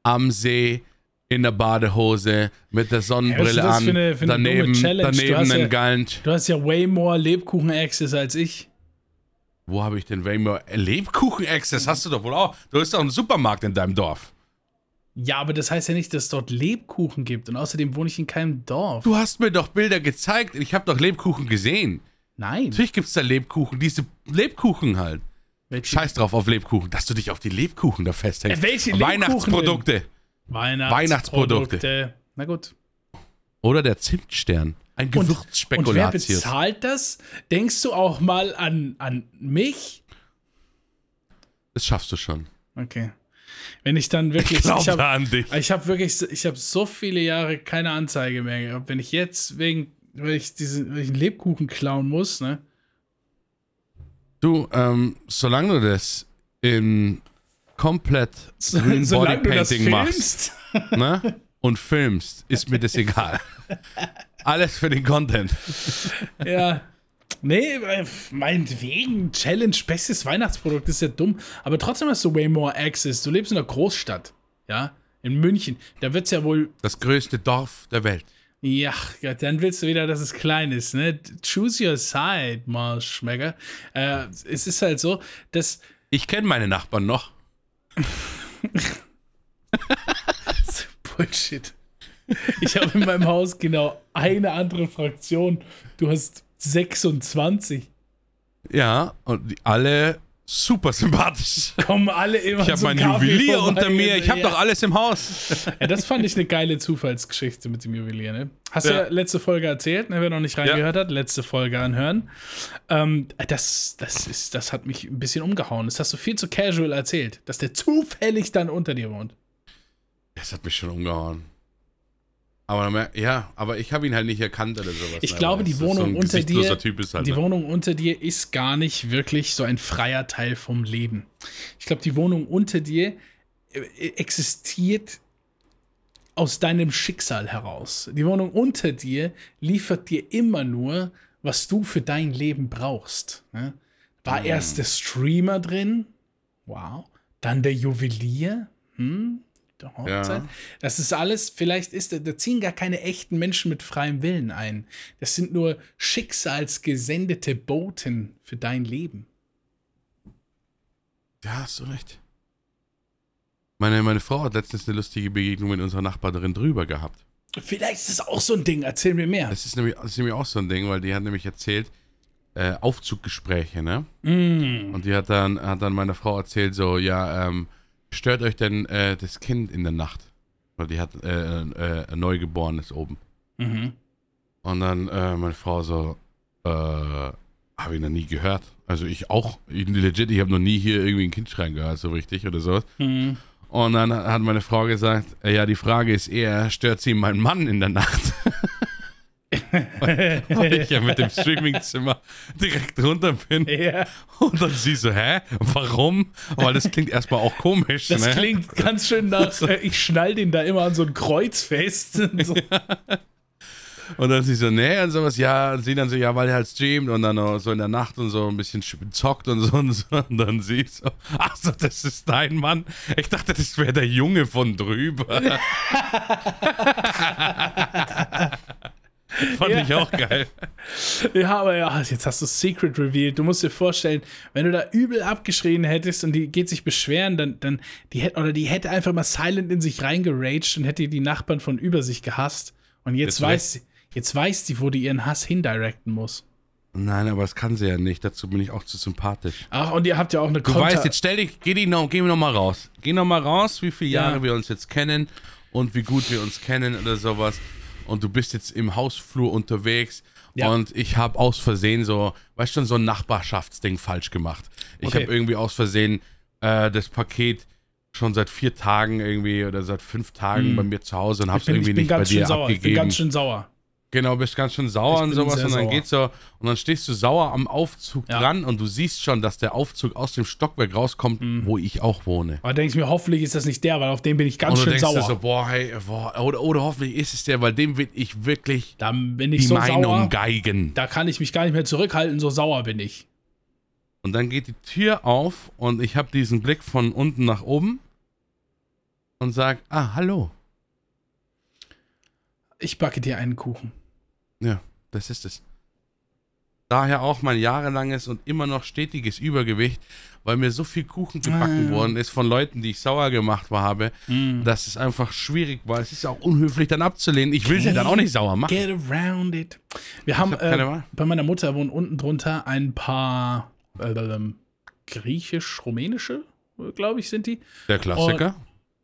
am See, in der Badehose, mit der Sonnenbrille das an, für eine- für eine daneben, daneben hast einen ja- Gallant. Du hast ja way more Lebkuchen-Access als ich. Wo habe ich denn Rainbow Lebkuchen-Access? Hast du doch wohl auch. Du hast doch einen Supermarkt in deinem Dorf. Ja, aber das heißt ja nicht, dass es dort Lebkuchen gibt. Und außerdem wohne ich in keinem Dorf. Du hast mir doch Bilder gezeigt. Ich habe doch Lebkuchen gesehen. Nein. Natürlich gibt es da Lebkuchen. Diese Lebkuchen halt. Welche Scheiß drauf auf Lebkuchen, dass du dich auf die Lebkuchen da festhältst. Äh, welche Lebkuchen Weihnachtsprodukte. Weihnachtsprodukte. Na gut. Oder der Zimtstern. Ein Und, und wer Gewürzspekulatius. bezahlt das? Denkst du auch mal an, an mich? Das schaffst du schon. Okay. Wenn ich dann wirklich. Ich habe an dich. ich hab wirklich. Ich habe so viele Jahre keine Anzeige mehr gehabt. Wenn ich jetzt wegen. Weil ich diesen weil ich einen Lebkuchen klauen muss, ne? Du, ähm, solange du das in komplett Green Solange Body Painting machst ne? und filmst, ist mir das egal. Alles für den Content. Ja. Nee, äh, meinetwegen, Challenge, bestes Weihnachtsprodukt, ist ja dumm. Aber trotzdem hast du way more access. Du lebst in einer Großstadt, ja, in München. Da wird's ja wohl, Das größte Dorf der Welt. Ja, dann willst du wieder, dass es klein ist, ne? Choose your side, Marschmecker. Äh, es ist halt so, dass Ich kenne meine Nachbarn noch. Bullshit. Ich habe in meinem Haus genau eine andere Fraktion. Du hast 26. Ja, und die alle super sympathisch. Kommen alle immer Ich habe zum mein Kaffee Juwelier unter mir. Ich habe Ja. doch alles im Haus. Ja, das fand ich eine geile Zufallsgeschichte mit dem Juwelier, ne? Hast du Ja. ja letzte Folge erzählt, ne? wer noch nicht reingehört hat, letzte Folge anhören. Ähm, das, das, ist, das hat mich ein bisschen umgehauen. Das hast du viel zu casual erzählt, dass der zufällig dann unter dir wohnt. Das hat mich schon umgehauen. Aber ja, aber ich habe ihn halt nicht erkannt oder sowas. Ich ne? glaube, die so Wohnung ein unter dir, halt, die ne? Wohnung unter dir ist gar nicht wirklich so ein freier Teil vom Leben. Ich glaube, die Wohnung unter dir äh, existiert aus deinem Schicksal heraus. Die Wohnung unter dir liefert dir immer nur, was du für dein Leben brauchst. ne? War erst der Streamer drin? Wow. Dann der Juwelier? Hm? Hochzeit? Ja. Das ist alles, vielleicht ist, da- da ziehen gar keine echten Menschen mit freiem Willen ein. Das sind nur schicksalsgesendete Boten für dein Leben. Ja, hast du recht. Meine, meine Frau hat letztens eine lustige Begegnung mit unserer Nachbarin drüber gehabt. Vielleicht ist das auch so ein Ding. Erzähl mir mehr. Das ist nämlich, das ist nämlich auch so ein Ding, weil die hat nämlich erzählt, äh, Aufzuggespräche, ne? Mm. Und die hat dann, hat dann meiner Frau erzählt, so, ja, ähm, stört euch denn äh, das Kind in der Nacht? Weil die hat äh, äh, ein Neugeborenes oben. Mhm. Und dann äh, meine Frau so, äh, habe ich noch nie gehört. Also ich auch, ich, legit, ich habe noch nie hier irgendwie ein Kind schreien gehört, so richtig oder so. Mhm. Und dann hat meine Frau gesagt, äh, ja, die Frage ist eher, stört sie meinen Mann in der Nacht? weil, ich ja mit dem Streamingzimmer direkt runter bin. Ja, Und dann sie so, hä? Warum? Weil das klingt erstmal auch komisch, das ne? klingt ganz schön nach, äh, ich schnall den da immer an so ein Kreuz fest. So. Und dann sie so, nee, und sowas, ja, und sie dann so, ja, weil er halt streamt und dann so in der Nacht und so ein bisschen sch- zockt und so und so. Und dann sie so, ach so, das ist dein Mann. Ich dachte, das wäre der Junge von drüber. Fand Ja. ich auch geil. Ja, aber ja, jetzt hast du Secret revealed. Du musst dir vorstellen, wenn du da übel abgeschrien hättest und die geht sich beschweren, dann, dann die hätte, oder die hätte einfach mal silent in sich reingeraged und hätte die Nachbarn von über sich gehasst. Und jetzt, Jetzt weiß sie, jetzt weiß sie, wo die ihren Hass hindirecten muss. Nein, aber das kann sie ja nicht. Dazu bin ich auch zu sympathisch. Ach, und ihr habt ja auch eine Du weißt, jetzt stell dich, geh, die noch, geh noch mal raus. Geh noch mal raus, wie viele Jahre Ja. wir uns jetzt kennen und wie gut wir uns kennen oder sowas. Und du bist jetzt im Hausflur unterwegs Ja. und ich habe aus Versehen so, weißt schon, so ein Nachbarschaftsding falsch gemacht. Ich Okay. habe irgendwie aus Versehen äh, das Paket schon seit vier Tagen irgendwie oder seit fünf Tagen bei mir zu Hause und hab's bin, irgendwie ich bin nicht bei dir sauer. Ich bin abgegeben. ganz schön sauer. Genau, bist ganz schön sauer und sowas und dann sauer. geht's so und dann stehst du sauer am Aufzug Ja. dran und du siehst schon, dass der Aufzug aus dem Stockwerk rauskommt, Mhm. wo ich auch wohne. Aber denke ich mir, hoffentlich ist das nicht der, weil auf den bin ich ganz und du schön denkst sauer. dir so, boah, hey, boah, oder, oder hoffentlich ist es der, weil dem will ich wirklich da bin ich die so Meinung sauer. geigen. Da kann ich mich gar nicht mehr zurückhalten, so sauer bin ich. Und dann geht die Tür auf und ich habe diesen Blick von unten nach oben und sag, ah, hallo. Ich backe dir einen Kuchen. Ja, das ist es. Daher auch mein jahrelanges und immer noch stetiges Übergewicht, weil mir so viel Kuchen gebacken Ah. worden ist von Leuten, die ich sauer gemacht habe, dass es einfach schwierig war. Es ist auch unhöflich dann abzulehnen. Ich will sie dann auch nicht sauer machen. Get around it. Wir haben äh, bei meiner Mutter wohnen unten drunter ein paar äh, griechisch-rumänische, glaube ich, sind die. Der Klassiker.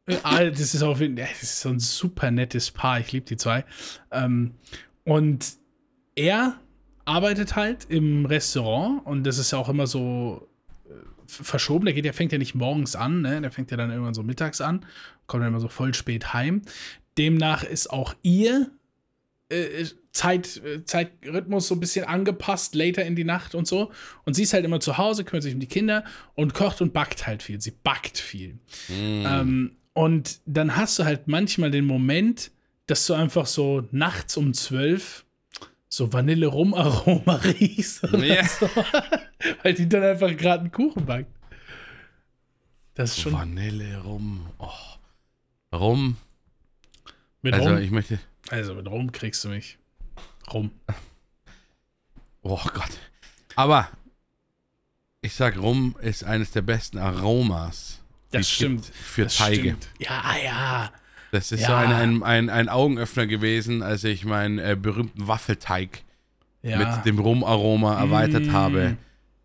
Äh, ah, das ist auf jeden Fall das ist so ein super nettes Paar. Ich liebe die zwei. Ähm, und er arbeitet halt im Restaurant und das ist ja auch immer so äh, verschoben. Der geht, der fängt ja nicht morgens an, ne? Der fängt ja dann irgendwann so mittags an, kommt dann immer so voll spät heim. Demnach ist auch ihr äh, Zeit, äh, Zeitrhythmus so ein bisschen angepasst, later in die Nacht und so. Und sie ist halt immer zu Hause, kümmert sich um die Kinder und kocht und backt halt viel. Sie backt viel. Ähm, und dann hast du halt manchmal den Moment, dass du einfach so nachts um zwölf so Vanille-Rum-Aroma riechst. Ja. so, weil die dann einfach gerade einen Kuchen backt. Das ist schon Vanille, Rum. Oh. Rum. mit Also Rum. ich möchte. also mit Rum kriegst du mich. Rum. Oh Gott. Aber ich sag, Rum ist eines der besten Aromas. die Das stimmt. Für Das Teige. stimmt. Ja, ja. Das ist Ja. so ein, ein, ein, ein Augenöffner gewesen, als ich meinen äh, berühmten Waffelteig ja. mit dem Rumaroma erweitert Mm. habe.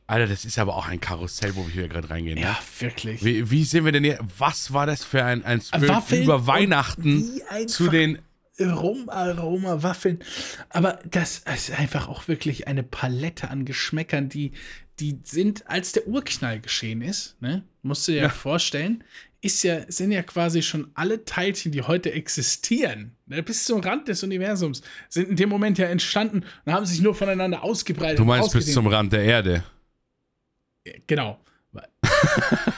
Alter, das ist aber auch ein Karussell, wo wir hier gerade reingehen. ja, Ne? wirklich. Wie, wie sind wir denn hier? Was war das für ein, ein Spirit Waffeln über Weihnachten zu den. Rumaroma, Waffeln. Aber das ist einfach auch wirklich eine Palette an Geschmäckern, die, die sind, als der Urknall geschehen ist, ne? Musst du dir ja. Ja. vorstellen, ist ja, sind ja quasi schon alle Teilchen, die heute existieren, ne, bis zum Rand des Universums, sind in dem Moment ja entstanden und haben sich nur voneinander ausgebreitet. Du meinst bis zum Rand der Erde. Genau.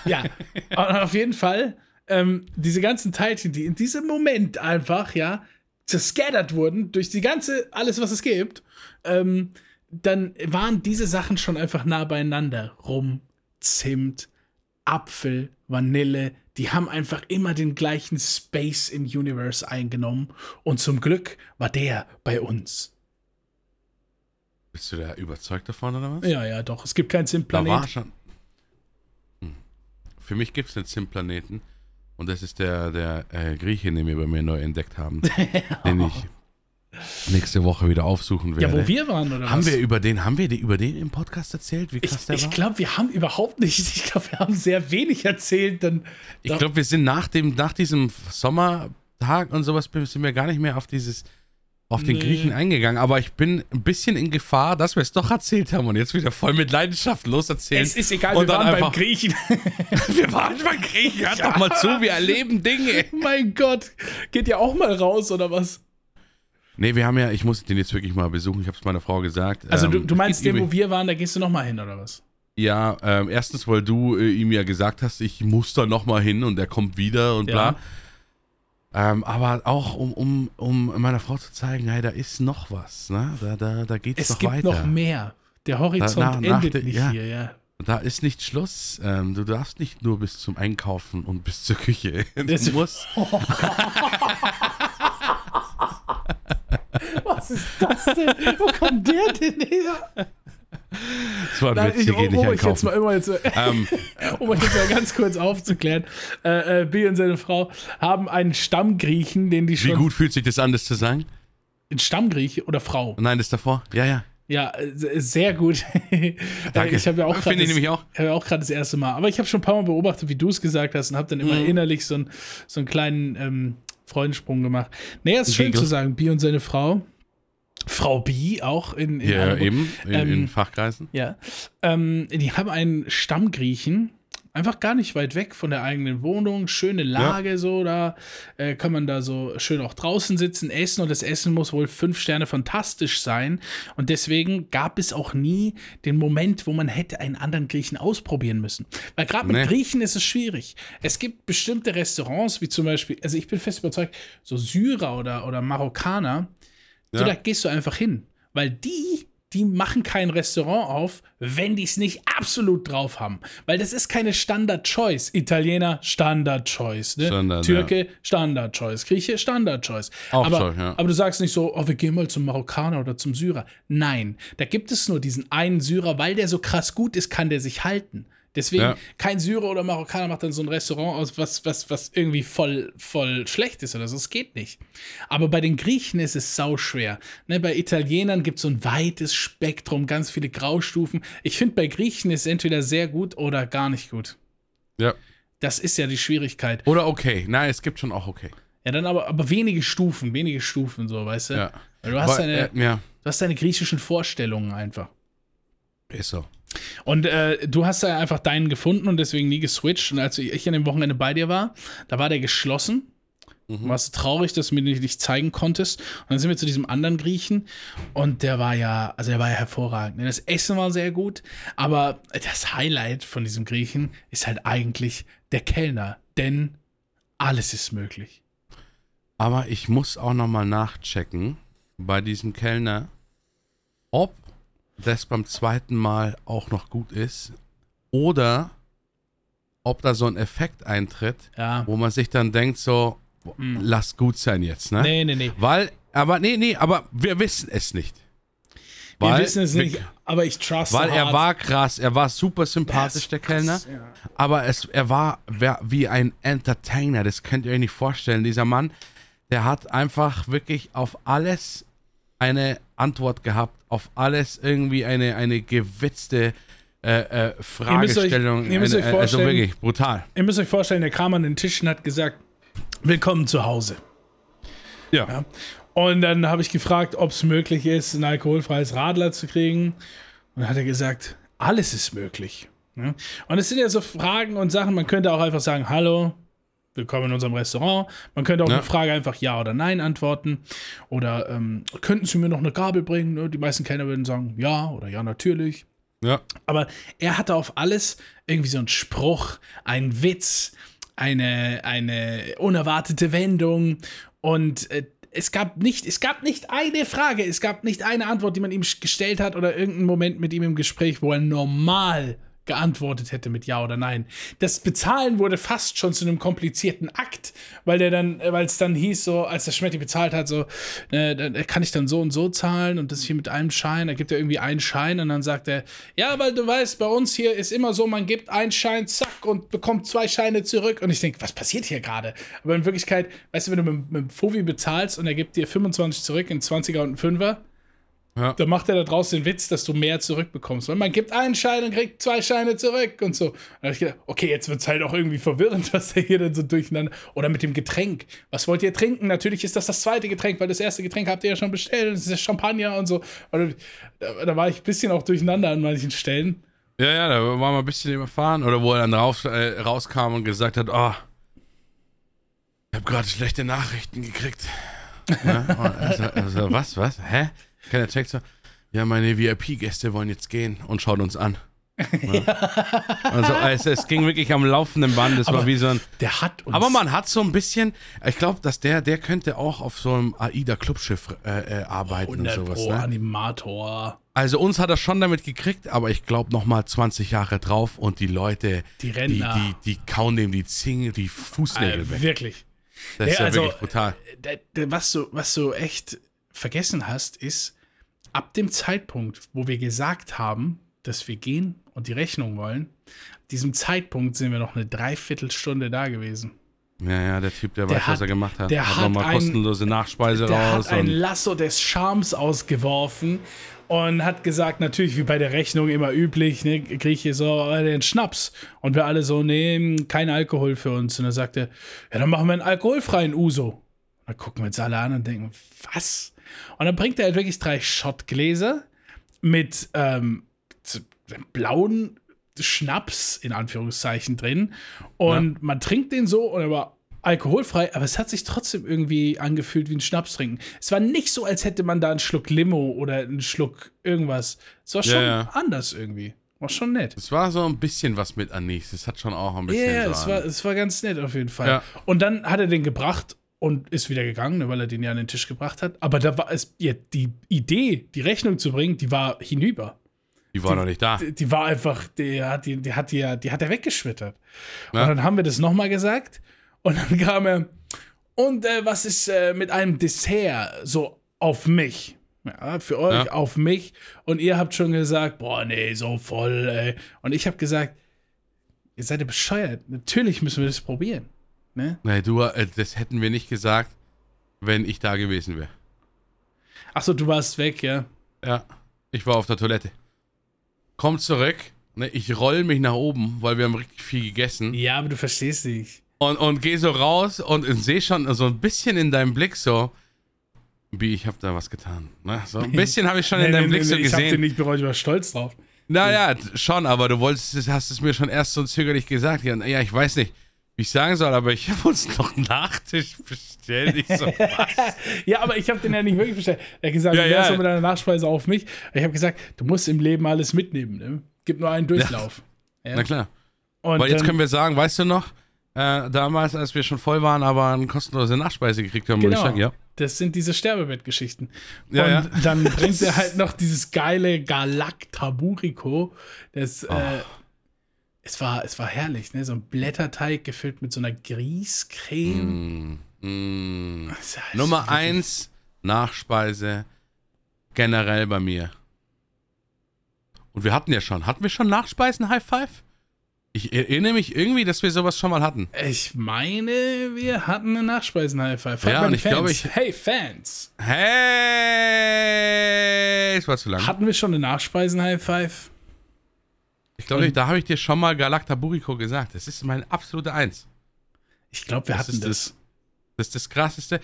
ja, aber auf jeden Fall, ähm, diese ganzen Teilchen, die in diesem Moment einfach, ja, zerscattert wurden durch die ganze, alles, was es gibt, ähm, dann waren diese Sachen schon einfach nah beieinander. Rum, Zimt, Apfel, Vanille, die haben einfach immer den gleichen Space im Universe eingenommen. Und zum Glück war der bei uns. Bist du da überzeugt davon oder was? Ja, ja, doch. Es gibt keinen Da Zimtplanet. war schon. Hm. Für mich gibt es einen Zimplaneten. Und das ist der, der äh, Grieche, den wir bei mir neu entdeckt haben. den ich nächste Woche wieder aufsuchen werde. Ja, wo wir waren, oder haben was? wir über den, haben wir über den im Podcast erzählt, wie krass Ich, der ich glaube, wir haben überhaupt nicht, ich glaube, wir haben sehr wenig erzählt. Dann, Ich glaube, wir sind nach dem, nach diesem Sommertag und sowas sind wir gar nicht mehr auf dieses, auf den Nee. Griechen eingegangen. Aber ich bin ein bisschen in Gefahr, dass wir es doch erzählt haben und jetzt wieder voll mit Leidenschaft loserzählen. es ist egal, und wir dann waren beim einfach- Griechen. wir waren beim Griechen. Hört doch mal zu, wir erleben Dinge. mein Gott, geht ja auch mal raus, oder was? Nee, wir haben ja, ich muss den jetzt wirklich mal besuchen. Ich habe es meiner Frau gesagt. Also, du, Ähm, du meinst geht den, wo wir waren, da gehst du nochmal hin, oder was? Ja, ähm, erstens, weil du äh, ihm ja gesagt hast, ich muss da nochmal hin und er kommt wieder und Ja. bla. Ähm, aber auch, um, um, um meiner Frau zu zeigen, hey, da ist noch was, ne? Da, da, da geht's Es noch gibt weiter. noch mehr. Der Horizont Na- nach endet der- nicht ja. hier, ja. Da ist nicht Schluss. Ähm, du darfst nicht nur bis zum Einkaufen und bis zur Küche. Du Das- musst. Was ist das denn? Wo kommt der denn her? Das war ein Nein, Witz, ich, um, um, euch jetzt mal, um, euch jetzt, Ähm, um euch jetzt mal ganz kurz aufzuklären. Äh, äh, Bill und seine Frau haben einen Stammgriechen, den die wie schon. gut fühlt sich das an, das zu sagen? Ein Stammgrieche oder Frau? Nein, das davor? Ja, ja. Ja, äh, sehr gut. Danke. Ich habe ja auch gerade Finde ich das, nämlich auch. ich hab ja auch gerade das erste Mal. Aber ich habe schon ein paar Mal beobachtet, wie du es gesagt hast und habe dann immer Mhm. innerlich so, ein, so einen kleinen ähm, Freudensprung gemacht. Nee, es ist schön zu sagen, Bi und seine Frau. Frau Bi auch in, in Ja, Hamburg. eben, in, Ähm, in Fachkreisen. Ja. Ähm, die haben einen Stammgriechen, einfach gar nicht weit weg von der eigenen Wohnung, schöne Lage so, da äh, kann man da so schön auch draußen sitzen, essen und das Essen muss wohl fünf Sterne fantastisch sein und deswegen gab es auch nie den Moment, wo man hätte einen anderen Griechen ausprobieren müssen. Weil gerade mit Nee. Griechen ist es schwierig. Es gibt bestimmte Restaurants, wie zum Beispiel, also ich bin fest überzeugt, so Syrer oder, oder Marokkaner, so, Ja. da gehst du einfach hin. Weil die, die machen kein Restaurant auf, wenn die es nicht absolut drauf haben. Weil das ist keine Standard-Choice. Italiener, Standard-Choice. Ne? Standard, Türke, Standard-Choice. Grieche, Standard-Choice. Aber, ja. aber du sagst nicht so, oh, wir gehen mal zum Marokkaner oder zum Syrer. Nein, da gibt es nur diesen einen Syrer, weil der so krass gut ist, kann der sich halten. Deswegen, Ja. kein Syrer oder Marokkaner macht dann so ein Restaurant aus, was, was, was irgendwie voll, voll schlecht ist oder so. Es geht nicht. Aber bei den Griechen ist es sauschwer. Ne, bei Italienern gibt es so ein weites Spektrum, ganz viele Graustufen. Ich finde, bei Griechen ist es entweder sehr gut oder gar nicht gut. Ja. Das ist ja die Schwierigkeit. Oder okay. Nein, es gibt schon auch okay. Ja, dann aber, aber wenige Stufen, wenige Stufen, so, weißt du? Ja. Weil Du hast, Aber, deine, äh, ja, du hast deine griechischen Vorstellungen einfach. ist so. Und äh, du hast da einfach deinen gefunden und deswegen nie geswitcht. Und als ich an dem Wochenende bei dir war, da war der geschlossen. Mhm. Warst du traurig, dass du mir den nicht zeigen konntest. Und dann sind wir zu diesem anderen Griechen und der war ja, also der war ja hervorragend. Das Essen war sehr gut, aber das Highlight von diesem Griechen ist halt eigentlich der Kellner, denn alles ist möglich. Aber ich muss auch nochmal nachchecken bei diesem Kellner, ob das beim zweiten Mal auch noch gut ist oder ob da so ein Effekt eintritt, Ja. wo man sich dann denkt so, lass gut sein jetzt, ne? Nee, nee, nee. Weil, aber nee, nee, aber wir wissen es nicht. Wir Weil- wissen es nicht, aber ich trust Weil er war krass, er war super sympathisch, der Kellner. Aber es, er war wie ein Entertainer, das könnt ihr euch nicht vorstellen. Dieser Mann, der hat einfach wirklich auf alles eine Antwort gehabt, auf alles irgendwie eine, eine gewitzte äh, äh, Fragestellung. ihr müsst euch eine, also vorstellen- wirklich brutal. Ihr müsst euch vorstellen, der kam an den Tisch und hat gesagt, willkommen zu Hause. Ja. Ja. Und dann habe ich gefragt, ob es möglich ist, ein alkoholfreies Radler zu kriegen. Und dann hat er gesagt, alles ist möglich. Und es sind ja so Fragen und Sachen, man könnte auch einfach sagen, hallo, willkommen in unserem Restaurant. Man könnte auch Ja. eine Frage einfach Ja oder Nein antworten. Oder ähm, könnten Sie mir noch eine Gabel bringen? Ne? Die meisten Kellner würden sagen Ja oder Ja, natürlich. Ja. Aber er hatte auf alles irgendwie so einen Spruch, einen Witz, eine, eine unerwartete Wendung und äh, es gab nicht, es gab nicht eine Frage, es gab nicht eine Antwort, die man ihm gestellt hat oder irgendeinen Moment mit ihm im Gespräch, wo er normal geantwortet hätte mit Ja oder Nein. Das Bezahlen wurde fast schon zu einem komplizierten Akt, weil der dann, äh, weil es dann hieß, so, als der Schmetti bezahlt hat, so, äh, kann ich dann so und so zahlen und das hier mit einem Schein, da gibt er irgendwie einen Schein und dann sagt er, ja, weil du weißt, bei uns hier ist immer so, man gibt einen Schein, zack, und bekommt zwei Scheine zurück. Und ich denke, was passiert hier gerade? Aber in Wirklichkeit, weißt du, wenn du mit, mit dem Fovi bezahlst und er gibt dir 25 zurück in 20er und einen 5er, Ja. dann macht er da draußen den Witz, dass du mehr zurückbekommst. Weil man gibt einen Schein und kriegt zwei Scheine zurück und so. Und da habe ich gedacht, okay, jetzt wird es halt auch irgendwie verwirrend, was der hier dann so durcheinander. Oder mit dem Getränk. Was wollt ihr trinken? Natürlich ist das das zweite Getränk, weil das erste Getränk habt ihr ja schon bestellt. und Das ist Champagner und so. Und da, da war ich ein bisschen auch durcheinander an manchen Stellen. Ja, ja, da waren wir ein bisschen überfahren. Oder wo er dann raus, äh, rauskam und gesagt hat, oh, ich habe gerade schlechte Nachrichten gekriegt. Ja, also, also, was, was? Hä? Keiner checkt so. Ja, meine VIP-Gäste wollen jetzt gehen und schauen uns an. Ja. Also es, es ging wirklich am laufenden Band. Das war wie so ein. Der hat uns. Aber man hat so ein bisschen. Ich glaube, dass der, der könnte auch auf so einem AIDA-Clubschiff äh, äh, arbeiten und 100 sowas. Pro Ne? Animator. Also uns hat er schon damit gekriegt, aber ich glaube noch mal 20 Jahre drauf und die Leute, Die die, die, die kauen dem die Zinge, die Fußnägel Äh, weg. wirklich. Das ist Ja, also, wirklich brutal. Da- Was so, was so echt vergessen hast, ist, ab dem Zeitpunkt, wo wir gesagt haben, dass wir gehen und die Rechnung wollen, ab diesem Zeitpunkt sind wir noch eine Dreiviertelstunde da gewesen. Ja, ja, der Typ, der, Der weiß, was hat- er gemacht hat. der hat hat nochmal kostenlose Nachspeise Der raus. hat ein Lasso des Charmes ausgeworfen und hat gesagt, natürlich wie bei der Rechnung immer üblich, ne, kriege ich hier so den Schnaps. Und wir alle so, nee, kein Alkohol für uns. Und er sagte, ja, dann machen wir einen alkoholfreien Uso. Dann gucken wir uns alle an und denken, was? Und dann bringt er halt wirklich drei Schottgläser mit ähm, blauen Schnaps in Anführungszeichen drin. Und man trinkt den so und er war alkoholfrei, aber es hat sich trotzdem irgendwie angefühlt wie ein Schnaps trinken. Es war nicht so, als hätte man da einen Schluck Limo oder einen Schluck irgendwas. Es war schon ja. anders irgendwie. War schon nett. es war so ein bisschen was mit Anis. Das hat schon auch ein Ja, bisschen yeah, so es an- war, es war ganz nett auf jeden Fall. Ja. Und dann hat er den gebracht und ist wieder gegangen, ne, weil er den ja an den Tisch gebracht hat. Aber da war es, ja, die Idee, die Rechnung zu bringen, die war hinüber. Die war noch nicht da. Die, die war einfach, die hat, die, die hat, die, ja- die hat er weggeschwittert. Ja. Und dann haben wir das nochmal gesagt. Und dann kam er, und äh, was ist äh, mit einem Dessert so auf mich? Ja, für euch Ja. auf mich. Und ihr habt schon gesagt, boah, nee, so voll, ey. Und ich habe gesagt, ihr seid ja bescheuert. Natürlich müssen wir das probieren. Ne? Nee, du, äh, das hätten wir nicht gesagt, wenn ich da gewesen wäre. Achso, du warst weg, ja. Ja, ich war auf der Toilette. Komm zurück. Ne, ich roll mich nach oben, weil wir haben richtig viel gegessen. Ja, aber du verstehst nicht. Und, und geh so raus und sehe schon so ein bisschen in deinem Blick so, wie ich habe da was getan. Ne? So ein bisschen habe ich schon in deinem Blick so ich hab den gesehen. nicht bereut, ich war stolz drauf. Naja, schon, aber du wolltest, es- hast es mir schon erst so zögerlich gesagt. Ja, ich weiß nicht, ich sagen soll, aber ich habe uns noch Nachtisch bestellt. Ich so, was? Ja, aber ich habe den ja nicht wirklich bestellt. Er hat gesagt, Ja, du ja. mit deiner Nachspeise auf mich. Ich habe gesagt, du musst im Leben alles mitnehmen. Ne? Gib nur einen Durchlauf. Ja. Na klar. Und Weil jetzt können wir sagen, weißt du noch, äh, damals, als wir schon voll waren, aber eine kostenlose Nachspeise gekriegt haben, Genau. sagen, ja. Das sind diese Sterbebettgeschichten. Ja, und ja. dann bringt er halt noch dieses geile Galactaburico. Das, Oh. äh, es, war, es war herrlich, ne? So ein Blätterteig gefüllt mit so einer Grießcreme. Mm, mm. Ja- Nummer eins, Nachspeise, generell bei mir. Und wir hatten ja schon, hatten wir schon Nachspeisen High Five? Ich erinnere mich irgendwie, dass wir sowas schon mal hatten. Ich meine, wir hatten eine Nachspeisen-High-Five. Frag Ja, und ich glaube, ich- Hey, Fans! Hey, es war zu lang. Hatten wir schon eine Nachspeisen-High-Five? Ich glaube, da habe ich dir schon mal Galactaburico gesagt. Das ist meine absolute Eins. Ich glaube, wir Das hatten das. Das ist das Krasseste.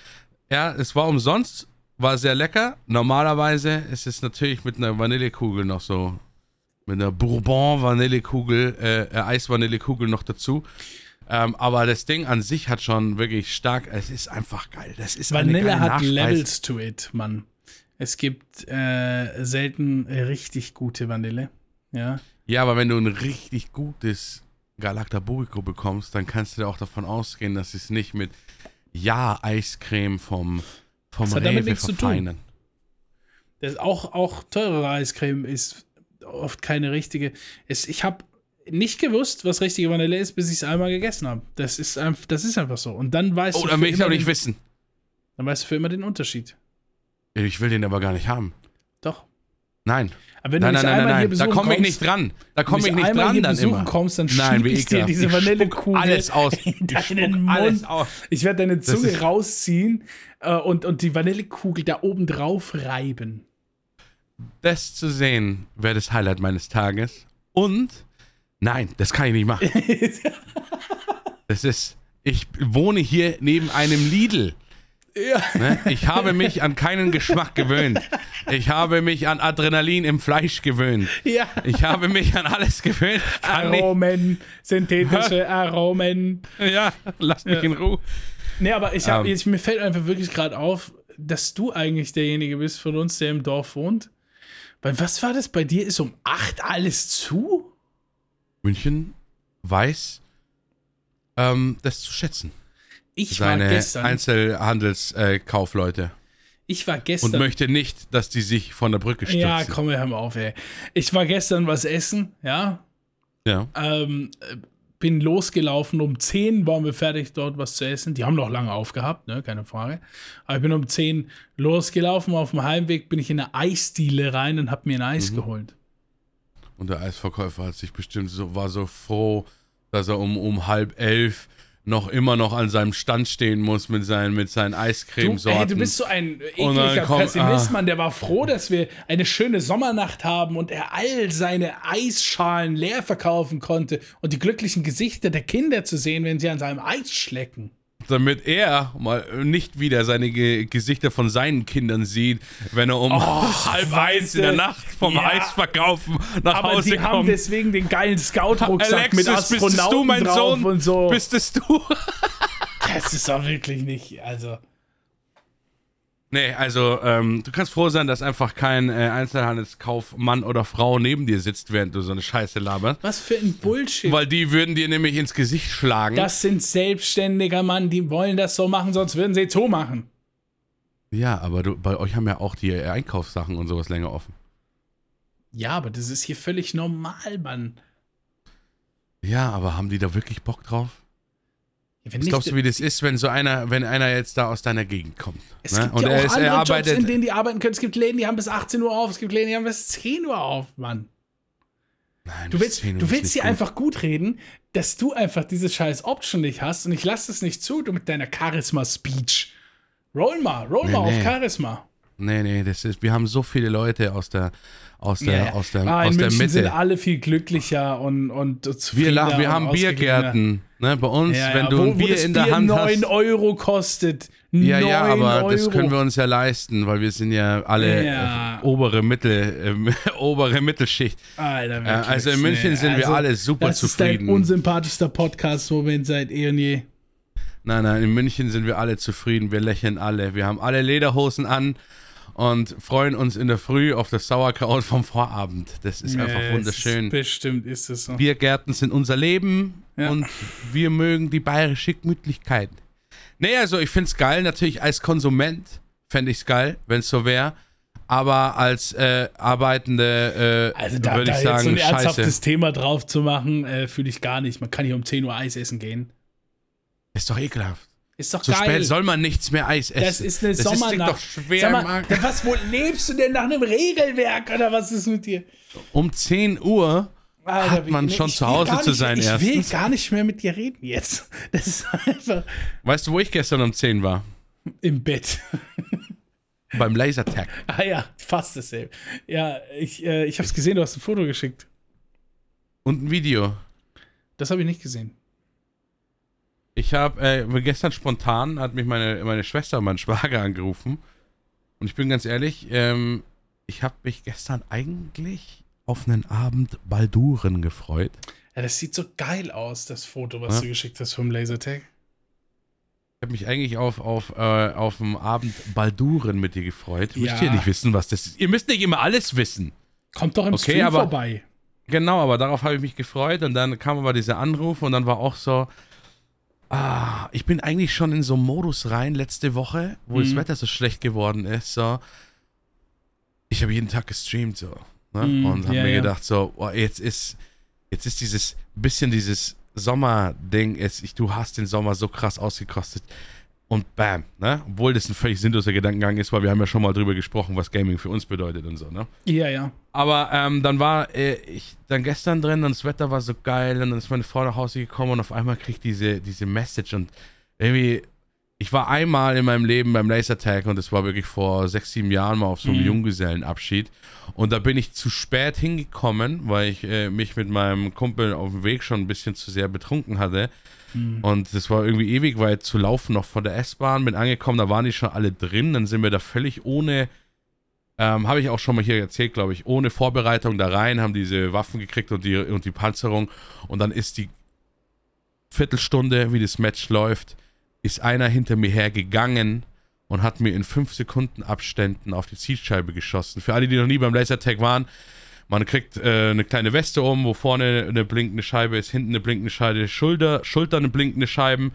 Ja, es war umsonst, war sehr lecker. Normalerweise ist es natürlich mit einer Vanillekugel noch so, mit einer Bourbon-Vanillekugel, äh, äh, Eisvanillekugel noch dazu. Ähm, aber das Ding an sich hat schon wirklich stark, es ist einfach geil. Das ist Vanille hat Nachspeise. Levels to it, Mann. Es gibt äh, selten richtig gute Vanille. Ja. Ja, aber wenn du ein richtig gutes Galactaburico bekommst, dann kannst du auch davon ausgehen, dass es nicht mit ja Eiscreme vom vom Das hat damit nichts zu tun. verfeinern. Das auch, auch teurere Eiscreme ist oft keine richtige. Es, ich habe nicht gewusst, was richtige Vanille ist, bis ich es einmal gegessen habe. Das ist, einfach, das ist einfach so. Und dann weißt Oh, du dann für will ich auch nicht den, wissen. dann weißt du für immer den Unterschied. Ich will den aber gar nicht haben. Doch. Nein. Aber wenn Nein, du nein, nein, nein, nein. Da komme ich nicht dran. Da komme ich nicht dran hier dann immer. kommst, dann Nein, wie ich dir diese Vanillekugel alles aus. in deinen spuck alles Mund. aus. Ich werde deine Zunge rausziehen äh, und, und die Vanillekugel da oben drauf reiben. Das zu sehen wäre das Highlight meines Tages. Und nein, das kann ich nicht machen. Das ist. Ich wohne hier neben einem Lidl. Ja. Ne? Ich habe mich an keinen Geschmack gewöhnt. Ich habe mich an Adrenalin im Fleisch gewöhnt. Ja. Ich habe mich an alles gewöhnt. Kann nicht, Aromen, synthetische Aromen. ja, lass mich in Ruhe. Nee, aber ich hab, Ähm. jetzt, mir fällt einfach wirklich gerade auf, dass du eigentlich derjenige bist von uns, der im Dorf wohnt. Weil was war das bei dir? Ist um 8 alles zu? München weiß ähm, das zu schätzen. Ich war Seine gestern. Einzelhandelskaufleute. ich war und gestern. möchte nicht, dass die sich von der Brücke stürzen. ja, komm, hör mal auf, ey. Ich war gestern was essen, ja. Ja. Ähm, äh, bin losgelaufen. Um 10 waren wir fertig, dort was zu essen. Die haben noch lange aufgehabt, ne? keine Frage. Aber ich bin um 10 losgelaufen. Auf dem Heimweg bin ich in eine Eisdiele rein und habe mir ein Eis Mhm. geholt. Und der Eisverkäufer hat sich bestimmt so, war so froh, dass er um, um halb elf noch immer noch an seinem Stand stehen muss mit seinen, mit seinen Du, Eiscremesorten. ey, du bist so ein ekliger kommt- Pessimist, ah. Mann. Der war froh, dass wir eine schöne Sommernacht haben und er all seine Eisschalen leer verkaufen konnte und die glücklichen Gesichter der Kinder zu sehen, wenn sie an seinem Eis schlecken. Damit er mal nicht wieder seine Ge Gesichter von seinen Kindern sieht, wenn er um halb eins in der Nacht vom ja. Eisverkaufen nach Aber Hause die haben kommt. deswegen den geilen Scout-Rucksack mit Alexis, bist Astronauten du, mein drauf Sohn? und so. Bist es du? das ist doch wirklich nicht, also. Nee, also ähm, du kannst froh sein, dass einfach kein äh, Einzelhandelskaufmann oder Frau neben dir sitzt, während du so eine Scheiße laberst. Was für ein Bullshit. Weil die würden dir nämlich ins Gesicht schlagen. Das sind selbstständiger Mann, die wollen das so machen, sonst würden sie es so machen. ja, aber du, bei euch haben ja auch die äh, Einkaufssachen und sowas länger offen. Ja, aber das ist hier völlig normal, Mann. Ja, aber haben die da wirklich Bock drauf? Wenn Was glaubst du, wie das ist, wenn so einer, wenn einer jetzt da aus deiner Gegend kommt? Es ne? gibt Und ja er auch ist, andere er Jobs, in denen die arbeiten können. Es gibt Läden, die haben bis 18 Uhr auf. Es gibt Läden, die haben bis 10 Uhr auf, Mann. Nein, Du willst, 10 Uhr du willst hier gut. einfach gut reden, dass du einfach diese scheiß Option nicht hast und ich lasse es nicht zu, du mit deiner Charisma-Speech. Roll mal, roll Nee, mal nee. auf Charisma. Nee, nee, das ist, wir haben so viele Leute aus der, aus der, Ja, ja. aus der, Ah, in aus der München sind Mitte. alle viel glücklicher und, und Wir, lachen, wir haben. Biergärten. Ne? Bei uns, Ja, wenn ja, du wo, ein Bier das in der Bier Hand 9 hast. Euro kostet. Ja, 9 ja, aber Euro. das können wir uns ja leisten, weil wir sind ja alle Ja. äh, obere Mittel, ähm, obere Mittelschicht. Alter, Äh, wirklich, also in München nee, sind wir also, alle super Das ist dein zufrieden. unsympathischster Podcast-Moment seit eh und je. Nein, nein, in München sind wir alle zufrieden. Wir lächeln alle. Wir haben alle Lederhosen an und freuen uns in der Früh auf das Sauerkraut vom Vorabend. Das ist einfach Nee, wunderschön. Ist, bestimmt ist es so. Biergärten sind unser Leben Ja. und wir mögen die bayerische Gemütlichkeit. Nee, also ich find's geil, natürlich als Konsument fände ich's geil, wenn's so wäre. Aber als äh, arbeitende äh, Also da, würde da ich jetzt so sagen, ein scheiße. ernsthaftes Thema drauf zu machen, äh, fühle ich gar nicht. Man kann hier um 10 Uhr Eis essen gehen. Ist doch ekelhaft. Ist doch Zu geil. spät soll man nichts mehr Eis essen. das ist eine das Ist Sommernacht. doch schwer Sag mal, was, wo lebst du denn nach einem Regelwerk oder was ist mit dir? Um 10 Uhr Alter, hat wie- man schon zu will Hause gar zu nicht- sein Ich will erstens. gar nicht mehr mit dir reden jetzt. Das ist einfach Weißt du, wo ich gestern um 10 war? im Bett. Beim Lasertag. Ah ja, fast dasselbe. Ja, ich, äh, ich habe es gesehen, du hast ein Foto geschickt. Und ein Video. Das habe ich nicht gesehen. Ich habe äh, gestern spontan hat mich meine, meine Schwester und mein Schwager angerufen. Und ich bin ganz ehrlich, ähm, ich habe mich gestern eigentlich auf einen Abend Balduren gefreut. Ja, das sieht so geil aus, das Foto, was Ja. du geschickt hast vom Lasertag. Ich habe mich eigentlich auf, auf, äh, auf einen Abend Balduren mit dir gefreut. Ja. Müsst ihr nicht wissen, was das ist. Ihr müsst nicht immer alles wissen. Kommt doch im Okay, Stream aber- vorbei. Genau, aber darauf habe ich mich gefreut und dann kam aber dieser Anruf und dann war auch so, ah, ich bin eigentlich schon in so einen Modus rein letzte Woche, wo das Mhm. Wetter so schlecht geworden ist, so, ich habe jeden Tag gestreamt, so, ne? Mhm, und habe ja, mir ja. gedacht, so, oh, jetzt ist, jetzt ist dieses, bisschen dieses Sommerding, ich, du hast den Sommer so krass ausgekostet und bam, ne? Obwohl das ein völlig sinnloser Gedankengang ist, weil wir haben ja schon mal drüber gesprochen, was Gaming für uns bedeutet und so, ne? Ja, ja. Aber ähm, dann war äh, ich dann gestern drin und das Wetter war so geil und dann ist meine Frau nach Hause gekommen und auf einmal krieg ich diese, diese Message und irgendwie, ich war einmal in meinem Leben beim Lasertag und das war wirklich vor sechs, sieben Jahren mal auf so einem Mhm. Junggesellenabschied und da bin ich zu spät hingekommen, weil ich äh, mich mit meinem Kumpel auf dem Weg schon ein bisschen zu sehr betrunken hatte Mhm. und das war irgendwie ewig weit zu laufen noch von der S-Bahn, bin angekommen, da waren die schon alle drin, dann sind wir da völlig ohne ähm, Habe ich auch schon mal hier erzählt, glaube ich. Ohne Vorbereitung da rein, haben diese Waffen gekriegt und die, und die Panzerung. Und dann ist die Viertelstunde, wie das Match läuft, ist einer hinter mir hergegangen und hat mir in 5 Sekunden Abständen auf die Zielscheibe geschossen. Für alle, die noch nie beim Lasertag waren, man kriegt äh, eine kleine Weste um, wo vorne eine blinkende Scheibe ist, hinten eine blinkende Scheibe, Schulter, Schulter eine blinkende Scheiben.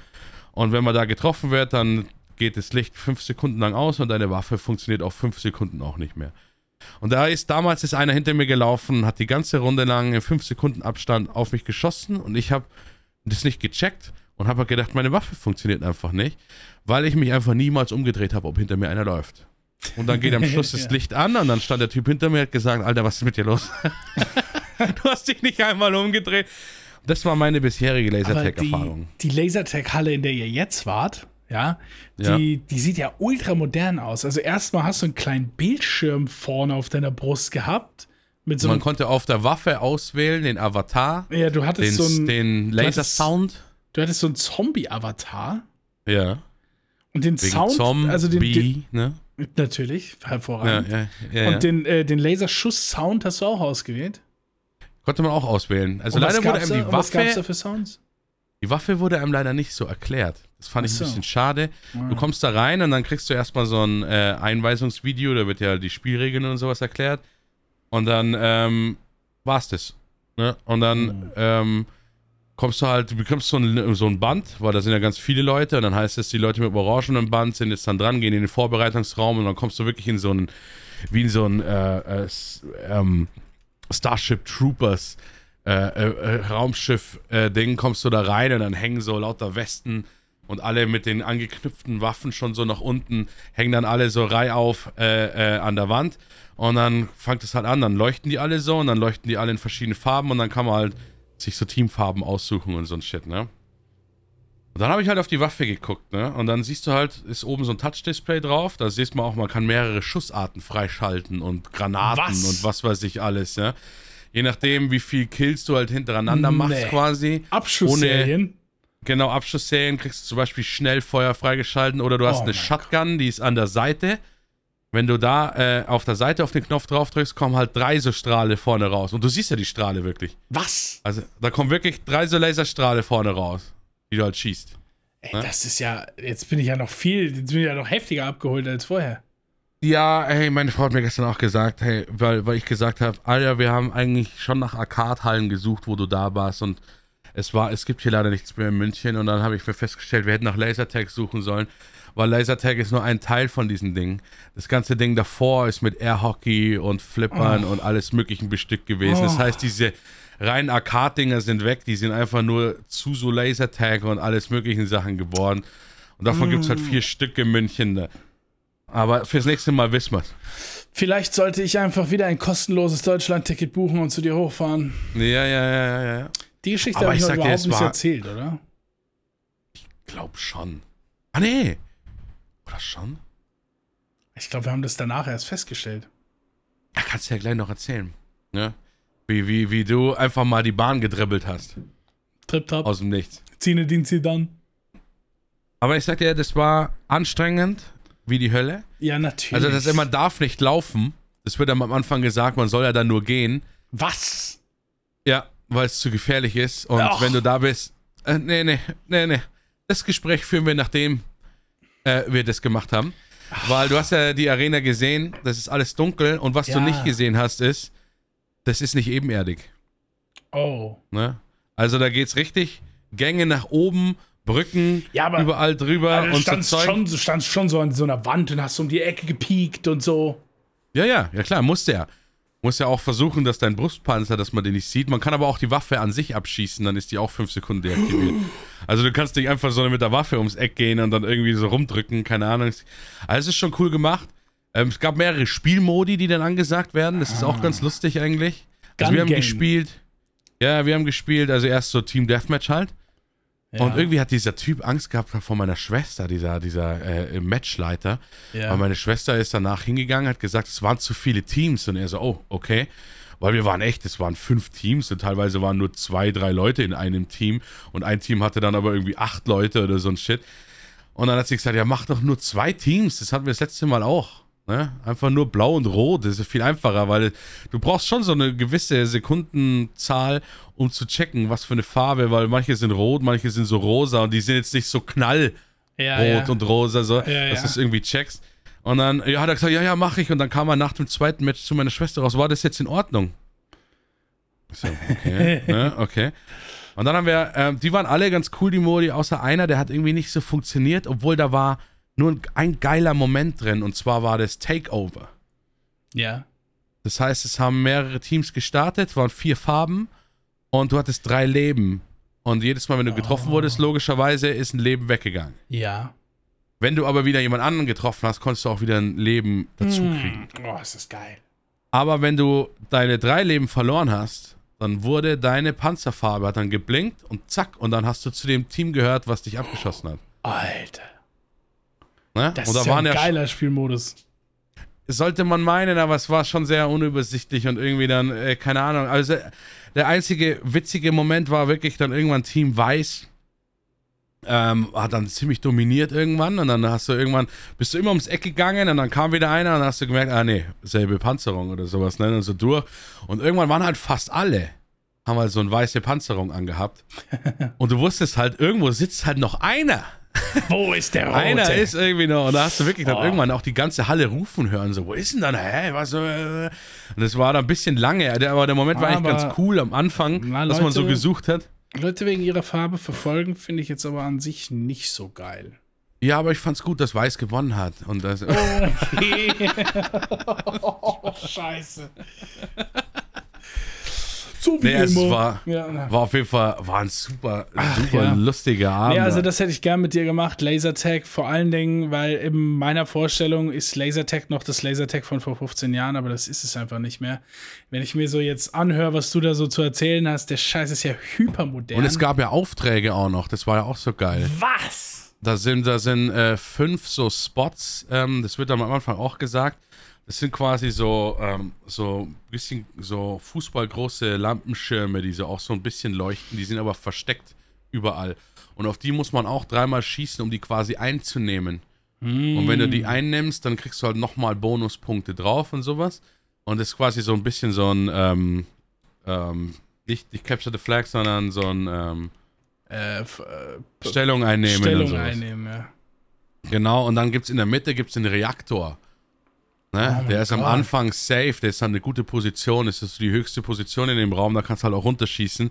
Und wenn man da getroffen wird, dann geht das Licht fünf Sekunden lang aus und deine Waffe funktioniert auf fünf Sekunden auch nicht mehr. Und da ist damals ist einer hinter mir gelaufen, hat die ganze Runde lang in fünf Sekunden Abstand auf mich geschossen und ich habe das nicht gecheckt und habe halt gedacht, meine Waffe funktioniert einfach nicht, weil ich mich einfach niemals umgedreht habe, ob hinter mir einer läuft. Und dann geht am Schluss das Ja. Licht an und dann stand der Typ hinter mir und hat gesagt, Alter, was ist mit dir los? du hast dich nicht einmal umgedreht. Das war meine bisherige Lasertag-Erfahrung. die, die Lasertag-Halle, in der ihr jetzt wart, ja, die, die sieht ja ultra modern aus. Also erstmal hast du einen kleinen Bildschirm vorne auf deiner Brust gehabt. So Man konnte auf der Waffe auswählen, den Avatar, ja, du den, hattest so einen, den Lasersound. Du hattest so einen Zombie-Avatar. Ja. Und den Wegen Sound, Zombie, also den, den ne? natürlich, hervorragend. ja, ja, Und ja. den, äh, den Laserschuss-Sound hast du auch ausgewählt. Konnte man auch auswählen. Also Und leider wurde einem da- die und was gab's da Waffe, für Sounds? die Waffe wurde einem leider nicht so erklärt. Das fand ich Ach so. ein bisschen schade. Ah. Du kommst da rein und dann kriegst du erstmal so ein äh, Einweisungsvideo, da wird ja die Spielregeln und sowas erklärt. Und dann ähm, war's das. Ne? Und dann Mhm. ähm, kommst du halt, du bekommst so ein, so ein Band, weil da sind ja ganz viele Leute und dann heißt es, die Leute mit dem orangenen Band sind jetzt dann dran, gehen in den Vorbereitungsraum und dann kommst du wirklich in so ein, wie in so ein äh, äh, ähm, Starship Troopers äh, äh, äh, Raumschiff-Ding, kommst du da rein und dann hängen so lauter Westen und alle mit den angeknüpften Waffen schon so nach unten, hängen dann alle so reihauf äh, äh, an der Wand und dann fängt es halt an, dann leuchten die alle so und dann leuchten die alle in verschiedene Farben und dann kann man halt sich so Teamfarben aussuchen und so ein Shit, ne? Und dann habe ich halt auf die Waffe geguckt, ne? Und dann siehst du halt, ist oben so ein Touch-Display drauf. Da siehst man auch, man kann mehrere Schussarten freischalten und Granaten Was? und was weiß ich alles, ja. Je nachdem, wie viel Kills du halt hintereinander machst, Nee. quasi. Abschussserien. Genau, Abschussserien kriegst du zum Beispiel Schnellfeuer freigeschalten oder du hast Oh eine Shotgun, die ist an der Seite. Wenn du da äh, auf der Seite auf den Knopf drauf drückst, kommen halt drei so Strahle vorne raus. Und du siehst ja die Strahle wirklich. Was? Also da kommen wirklich drei so Laserstrahle vorne raus, die du halt schießt. Ey, Ne? das ist ja, jetzt bin ich ja noch viel, jetzt bin ich ja noch heftiger abgeholt als vorher. Ja, hey, meine Frau hat mir gestern auch gesagt, hey, weil, weil ich gesagt habe, Alter, wir haben eigentlich schon nach Arcade-Hallen gesucht, wo du da warst und es war, es gibt hier leider nichts mehr in München und dann habe ich mir festgestellt, wir hätten nach Lasertag suchen sollen, weil Lasertag ist nur ein Teil von diesen Dingen. Das ganze Ding davor ist mit Airhockey und Flippern und alles möglichen bestückt gewesen. Das Oh. heißt, diese reinen Arcade-Dinger sind weg, die sind einfach nur zu so Lasertag und alles möglichen Sachen geworden. Und davon gibt es halt vier Stück in München. Ne? Aber fürs nächste Mal wissen wir's. Vielleicht sollte ich einfach wieder ein kostenloses Deutschland-Ticket buchen und zu dir hochfahren. Ja, ja, ja, ja, ja. Die Geschichte habe ich ich noch dir, überhaupt es nicht war- erzählt, oder? Glaub schon. Ah, nee. Oder schon? Ich glaube, wir haben das danach erst festgestellt. Ja, kannst du ja gleich noch erzählen. Ne? Wie, wie, wie du einfach mal die Bahn gedribbelt hast. Trip-Trap, Aus dem Nichts. Zinedine Zidane. Aber ich sag dir, das war anstrengend wie die Hölle. Ja, natürlich. Also, das man darf nicht laufen. Das wird am Anfang gesagt, man soll ja dann nur gehen. Was? Ja, weil es zu gefährlich ist. Und Ach. wenn du da bist. Äh, nee, nee, nee, nee. Das Gespräch führen wir, nachdem äh, wir das gemacht haben. Weil du hast ja die Arena gesehen, das ist alles dunkel. Und was du Ja. nicht gesehen hast, ist, das ist nicht ebenerdig. Oh. Ne? Also da geht's richtig. Gänge nach oben, Brücken, Ja, aber- überall drüber Also, du, und so standst Zeug. schon, du standst schon so an so einer Wand und hast um die Ecke gepiekt und so. Ja, ja, ja klar, muss der. Muss ja auch versuchen, dass dein Brustpanzer, dass man den nicht sieht. Man kann aber auch die Waffe an sich abschießen, dann ist die auch fünf Sekunden deaktiviert. Also du kannst nicht einfach so mit der Waffe ums Eck gehen und dann irgendwie so rumdrücken, keine Ahnung. Also es ist schon cool gemacht. Ähm, es gab mehrere Spielmodi, die dann angesagt werden. Das ist auch ganz lustig eigentlich. Also Gun wir haben gespielt. Ja, wir haben gespielt, also erst so Team Deathmatch halt. Ja. Und irgendwie hat dieser Typ Angst gehabt vor meiner Schwester, dieser, dieser äh, Matchleiter. Ja. Weil meine Schwester ist danach hingegangen, hat gesagt, es waren zu viele Teams. Und er so, oh, okay. Weil wir waren echt, es waren fünf Teams und teilweise waren nur zwei, drei Leute in einem Team. Und ein Team hatte dann aber irgendwie acht Leute oder so ein Shit. Und dann hat sie gesagt, ja, mach doch nur zwei Teams. Das hatten wir das letzte Mal auch. Ne? Einfach nur blau und rot. Das ist viel einfacher, weil du brauchst schon so eine gewisse Sekundenzahl, um zu checken, was für eine Farbe, weil manche sind rot, manche sind so rosa und die sind jetzt nicht so knallrot ja, ja. und rosa, so, Ja, dass du es irgendwie checkst. Und dann ja, hat er gesagt, ja, ja, mach ich. Und dann kam er nach dem zweiten Match zu meiner Schwester raus, war das jetzt in Ordnung? So, okay, ne, okay. Und dann haben wir, ähm, die waren alle ganz cool, die Modi, außer einer, der hat irgendwie nicht so funktioniert, obwohl da war nur ein, ein geiler Moment drin, und zwar war das Takeover. ja. Das heißt, es haben mehrere Teams gestartet, waren vier Farben und du hattest drei Leben Und jedes Mal, wenn du getroffen Oh. wurdest, logischerweise ist ein Leben weggegangen. Ja. Wenn du aber wieder jemand anderen getroffen hast, konntest du auch wieder ein Leben dazu kriegen. Oh, ist das geil. Aber wenn du deine drei Leben verloren hast, dann wurde deine Panzerfarbe hat dann geblinkt und zack, und dann hast du zu dem Team gehört, was dich abgeschossen hat. Alter. Ne? Das ist ja waren ein ja geiler Spielmodus. sollte man meinen, aber es war schon sehr unübersichtlich und irgendwie dann, äh, keine Ahnung. Also der einzige witzige Moment war wirklich dann irgendwann Team Weiß. Ähm, hat dann ziemlich dominiert irgendwann und dann hast du irgendwann, bist du immer ums Eck gegangen und dann kam wieder einer und dann hast du gemerkt, ah nee, selbe Panzerung oder sowas, ne? Und so durch. Und irgendwann waren halt fast alle, haben halt so eine weiße Panzerung angehabt. und du wusstest halt, irgendwo sitzt halt noch einer. Wo ist der Rote? Einer ist irgendwie noch, und da hast du wirklich dann Oh. irgendwann auch die ganze Halle rufen hören, so, wo ist denn dann, hä, was, äh? Und das war dann ein bisschen lange, aber der Moment war eigentlich Aber- ganz cool am Anfang, Na, dass man so Leute- gesucht hat. Leute wegen ihrer Farbe verfolgen, finde ich jetzt aber an sich nicht so geil. Ja, aber ich fand's gut, dass Weiß gewonnen hat. Und das, Okay. oh, scheiße. So wie nee, es immer. war, Ja, war auf jeden Fall, war ein super, super ja. lustiger Abend. Nee, also das hätte ich gern mit dir gemacht, Lasertag, vor allen Dingen, weil in meiner Vorstellung ist Lasertag noch das Lasertag von vor 15 Jahren, aber das ist es einfach nicht mehr. Wenn ich mir so jetzt anhöre, was du da so zu erzählen hast, der Scheiß ist ja hypermodern. und es gab ja Aufträge auch noch, das war ja auch so geil. was? Da sind, da sind äh, fünf so Spots, ähm, das wird dann am Anfang auch gesagt. Das sind quasi so, ähm, so ein bisschen so fußballgroße Lampenschirme, die so auch so ein bisschen leuchten, die sind aber versteckt überall. Und auf die muss man auch dreimal schießen, um die quasi einzunehmen. Und wenn du die einnimmst, dann kriegst du halt nochmal Bonuspunkte drauf und sowas. Und das ist quasi so ein bisschen so ein, ähm, ähm, nicht, nicht Capture the Flag, sondern so ein ähm, Äh, äh, Stellung einnehmen. Stellung einnehmen, ja. Genau, und dann gibt es in der Mitte gibt's den Reaktor. Ne? Oh der ist am Gott. Anfang safe, der ist dann eine gute Position, das ist die höchste Position in dem Raum, da kannst du halt auch runterschießen.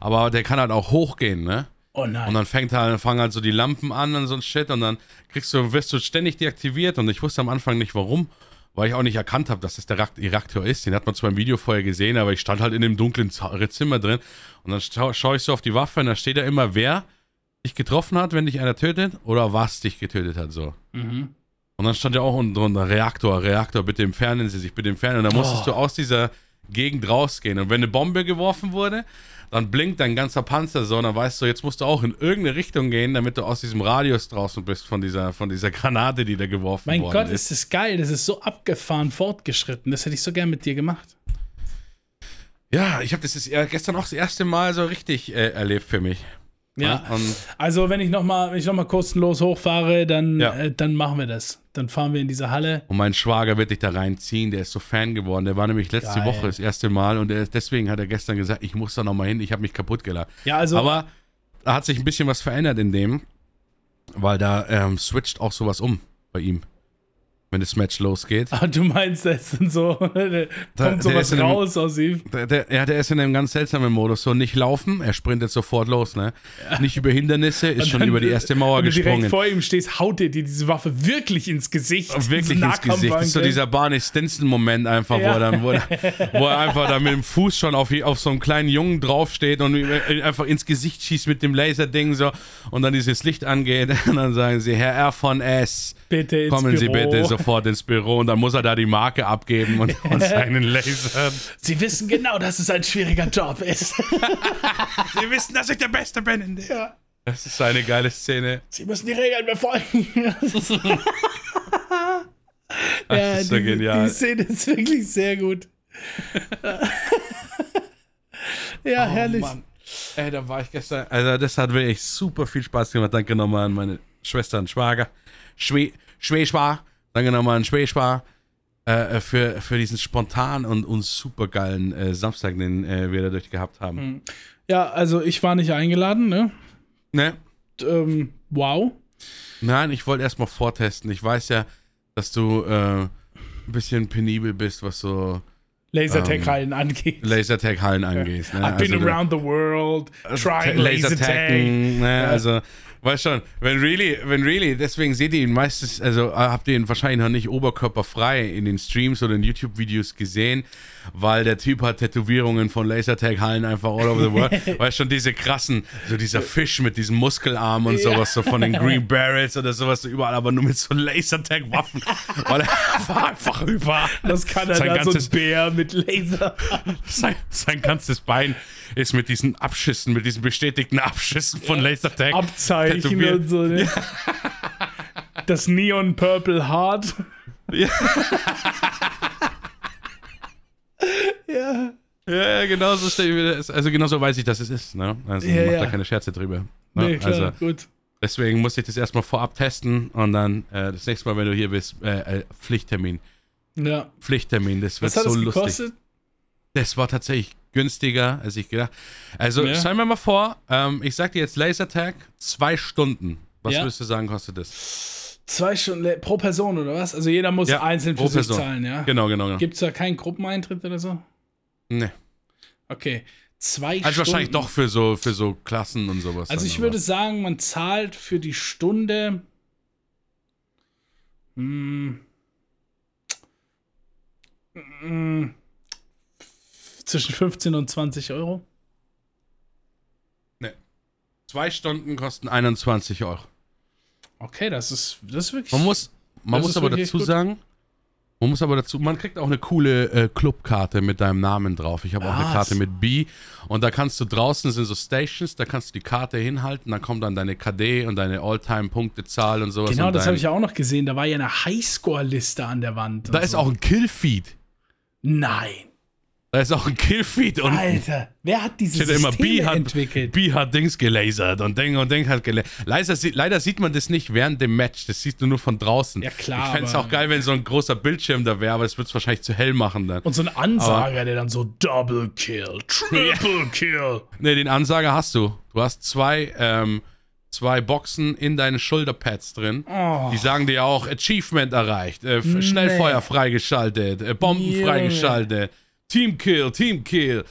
Aber der kann halt auch hochgehen, ne? Oh nein. Und dann fängt halt, fangen halt so die Lampen an und so ein Shit und dann kriegst du, wirst du ständig deaktiviert und ich wusste am Anfang nicht warum, weil ich auch nicht erkannt habe, dass das der Reaktor ist. Den hat man zwar im Video vorher gesehen, aber ich stand halt in dem dunklen Z- Zimmer drin und dann scha schaue ich so auf die Waffe und da steht da immer, wer dich getroffen hat, wenn dich einer tötet oder was dich getötet hat, so. mhm. Und dann stand ja auch unten drunter, Reaktor, Reaktor, bitte entfernen Sie sich, bitte entfernen. Und dann musstest Oh. du aus dieser Gegend rausgehen. Und wenn eine Bombe geworfen wurde, dann blinkt dein ganzer Panzer so, und dann weißt du, jetzt musst du auch in irgendeine Richtung gehen, damit du aus diesem Radius draußen bist von dieser, von dieser Granate, die da geworfen Mein worden Gott, ist. ist das geil. Das ist so abgefahren fortgeschritten. Das hätte ich so gern mit dir gemacht. Ja, ich habe das ist gestern auch das erste Mal so richtig äh, erlebt für mich. Ja. Und Also, wenn ich nochmal noch mal kostenlos hochfahre, dann, Ja. äh, dann machen wir das. Dann fahren wir in diese Halle. Und mein Schwager wird dich da reinziehen, der ist so Fan geworden. Der war nämlich letzte Geil. Woche das erste Mal und der, deswegen hat er gestern gesagt, ich muss da nochmal hin, ich habe mich kaputt gelacht. Ja, also. Aber da hat sich ein bisschen was verändert in dem, weil da ähm, switcht auch sowas um bei ihm, wenn das Match losgeht. Ah, du meinst, da ist dann so, da der kommt sowas ist in einem- raus aus ihm. Der, der, ja, der ist in einem ganz seltsamen Modus. So nicht laufen, er sprintet sofort los, ne? Nicht über Hindernisse, ist schon über die erste Mauer wenn du direkt gesprungen. vor ihm stehst, haut er dir diese Waffe wirklich ins Gesicht. Wirklich ins Gesicht. Das ist so dieser Barney Stinson-Moment einfach, wo, Ja. er dann, wo, er, wo er einfach da mit dem Fuß schon auf, auf so einen kleinen Jungen draufsteht und einfach ins Gesicht schießt mit dem Laserding so und dann dieses Licht angeht und dann sagen sie, Herr R. von S., Bitte kommen Sie Büro. bitte sofort ins Büro und dann muss er da die Marke abgeben und, und seinen Lasern. Sie wissen genau, dass es ein schwieriger Job ist. Sie wissen, dass ich der Beste bin in der. ja. Das ist eine geile Szene. Sie müssen die Regeln befolgen. Das ja, ist so die, genial. Die Szene ist wirklich sehr gut. ja, herrlich. Oh, Mann. Ey, da war ich gestern. Also, das hat wirklich super viel Spaß gemacht. Danke nochmal an meine Schwester und Schwager. Schwe Schwäschwar. Danke nochmal an Schwäschwar. Äh, für, für diesen spontan und, und super geilen äh, Samstag, den äh, wir dadurch gehabt haben. Ja, also ich war nicht eingeladen, ne? Ne? Ähm, wow. Nein, ich wollte erstmal vortesten. Ich weiß ja, dass du äh, ein bisschen penibel bist, was so Lasertag-Hallen angeht. Lasertag-Hallen angehst. Ne? I've been Also, around the world, trying Lasertag. Ne? Also, weißt schon, wenn really, wenn really, deswegen seht ihr ihn meistens, also äh, habt ihr ihn wahrscheinlich noch nicht oberkörperfrei in den Streams oder in YouTube-Videos gesehen, weil der Typ hat Tätowierungen von Lasertag-Hallen einfach all over the world. weißt schon, diese krassen, so dieser Fisch mit diesem Muskelarm und sowas, so von den Green Barrels oder sowas, so überall, aber nur mit so Lasertag-Waffen, weil er war einfach überall. Das kann er Sein da, so ein ganzes- Bär mit Laser. Sein, sein ganzes Bein ist mit diesen Abschüssen, mit diesen bestätigten Abschüssen von Lasertag Abzeichen tätowiert. und so, ne? Das Neon Purple Heart. Ja. Ja. Ja, ja, genau so stell ich mir das. Also genau so weiß ich, dass es ist. Ne? Also Ja, macht ja. da keine Scherze drüber. Ne? Nee, klar, Also gut. deswegen muss ich das erstmal vorab testen und dann äh, das nächste Mal, wenn du hier bist, äh, äh, Pflichttermin. Ja. Pflichttermin, das wird Was hat so es lustig. gekostet? Das war tatsächlich günstiger, als ich gedacht. Also Ja. stell mir mal vor, ähm, ich sag dir jetzt Lasertag, zwei Stunden. Was Ja. würdest du sagen, kostet das? Zwei Stunden pro Person oder was? Also jeder muss Ja, einzeln für sich Person. zahlen, ja? Genau, genau, genau. Gibt es da keinen Gruppeneintritt oder so? Nee. Okay. Zwei Also wahrscheinlich Stunden. doch für so, für so Klassen und sowas. Also ich würde sagen, man zahlt für die Stunde hm, hm, zwischen 15 und 20 Euro. Zwei Stunden kosten 21 Euro. Okay, das ist, das ist wirklich. Man muss, man muss aber dazu gut. sagen, man muss aber dazu, man kriegt auch eine coole äh, Clubkarte mit deinem Namen drauf. Ich habe auch eine? Karte mit B und da kannst du draußen sind so Stations, da kannst du die Karte hinhalten, dann kommt dann deine KD und deine Alltime-Punktezahl und sowas. genau, und das habe ich ja auch noch gesehen. Da war ja eine Highscore-Liste an der Wand. Da ist so. auch ein Killfeed. Nein. Da ist auch ein Killfeed und Alter, wer hat diese steht immer Systeme B hat, entwickelt? B hat Dings gelasert und Ding und Ding hat gelasert. Leider, sieht- leider sieht man das nicht während dem Match, das siehst du nur von draußen. Ja, klar, Ich fände es aber- auch geil, wenn so ein großer Bildschirm da wäre, aber es wird es wahrscheinlich zu hell machen dann. Und so ein Ansager, der dann so Double Kill, Triple Kill. Ne, den Ansager hast du. Du hast zwei, ähm, zwei Boxen in deinen Shoulderpads drin. Oh. Die sagen dir auch Achievement erreicht, äh, F- Schnellfeuer freigeschaltet, äh, Bomben Junge. freigeschaltet, Team Kill, Team Kill.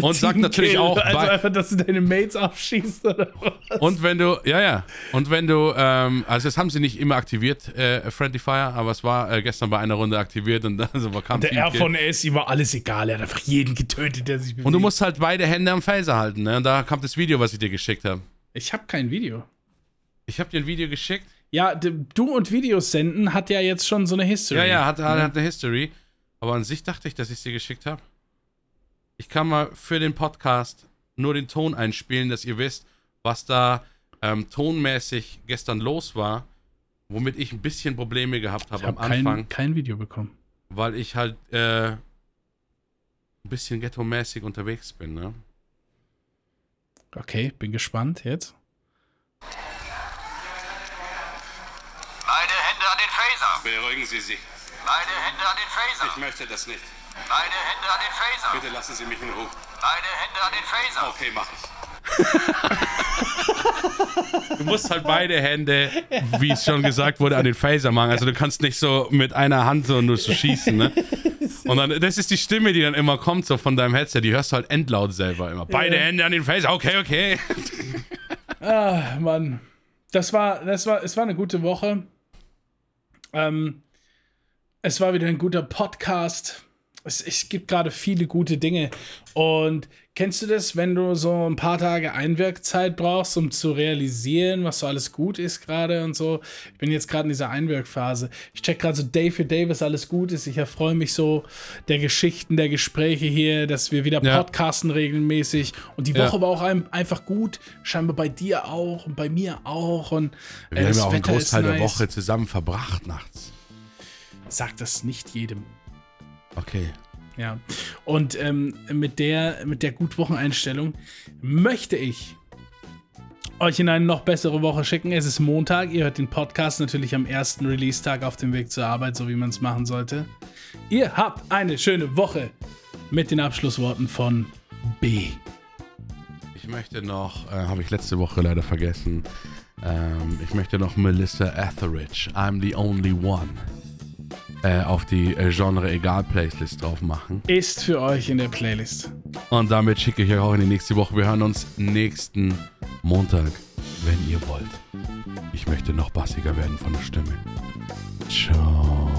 Und sagt natürlich Kill. auch, Also einfach, dass du deine Mates abschießt oder was? und wenn du, ja, ja, und wenn du, ähm, also das haben sie nicht immer aktiviert, äh, Friendly Fire, aber es war äh, gestern bei einer Runde aktiviert und dann so kam Der Team R von S, ihm war alles egal. Er hat einfach jeden getötet, der sich bewegt. Und du musst halt beide Hände am Phaser halten, ne? Und da kommt das Video, was ich dir geschickt habe. Ich habe kein Video. Ich habe dir ein Video geschickt. Ja, du und Videos senden hat ja jetzt schon so eine History. Ja, ja, hat, hat, hat eine History. Aber an sich dachte ich, dass ich es dir geschickt habe. Ich kann mal für den Podcast nur den Ton einspielen, dass ihr wisst, was da ähm, tonmäßig gestern los war, womit ich ein bisschen Probleme gehabt habe Ich am habe Anfang, kein, kein Video bekommen. weil ich halt äh, ein bisschen ghetto-mäßig unterwegs bin. Ne? Okay, bin gespannt jetzt. Beide Hände an den Phaser. Beruhigen Sie sich. Beide Hände an den Phaser. möchte das nicht. Beide Hände an den Phaser. Bitte lassen Sie mich in Ruhe. Beide Hände an den Phaser. Okay, mach ich. du musst halt beide Hände, wie es schon gesagt wurde, an den Phaser machen. Also du kannst nicht so mit einer Hand so nur so schießen, ne? Und dann, das ist die Stimme, die dann immer kommt, so von deinem Headset. Die hörst du halt endlaut selber immer. Beide Hände an den Phaser. Okay, okay. Ah, Mann. Das war, das war, es war eine gute Woche. Ähm, es war wieder ein guter Podcast. Es, es gibt gerade viele gute Dinge. Und kennst du das, wenn du so ein paar Tage Einwirkzeit brauchst, um zu realisieren, was so alles gut ist gerade und so? Ich bin jetzt gerade in dieser Einwirkphase. Ich check gerade so Day für Day, was alles gut ist. Ich erfreue mich so der Geschichten, der Gespräche hier, dass wir wieder Ja. podcasten regelmäßig. Und die Ja. Woche war auch ein, einfach gut. Scheinbar bei dir auch und bei mir auch. Und äh, Wir haben das ja auch einen Wetter Großteil der nice. Woche zusammen verbracht nachts. Sag das nicht jedem. Okay. Ja. Und ähm, mit der, mit der Gut-Wochen-Einstellung möchte ich euch in eine noch bessere Woche schicken. Es ist Montag. Ihr hört den Podcast natürlich am ersten Release-Tag auf dem Weg zur Arbeit, so wie man es machen sollte. Ihr habt eine schöne Woche mit den Abschlussworten von B. Ich möchte noch, äh, habe ich letzte Woche leider vergessen, ähm, ich möchte noch Melissa Etheridge, I'm the only one. Äh, auf die äh, Genre-Egal-Playlist drauf machen. Ist für euch in der Playlist. Und damit schicke ich euch auch in die nächste Woche. Wir hören uns nächsten Montag, wenn ihr wollt. Ich möchte noch bassiger werden von der Stimme. Ciao.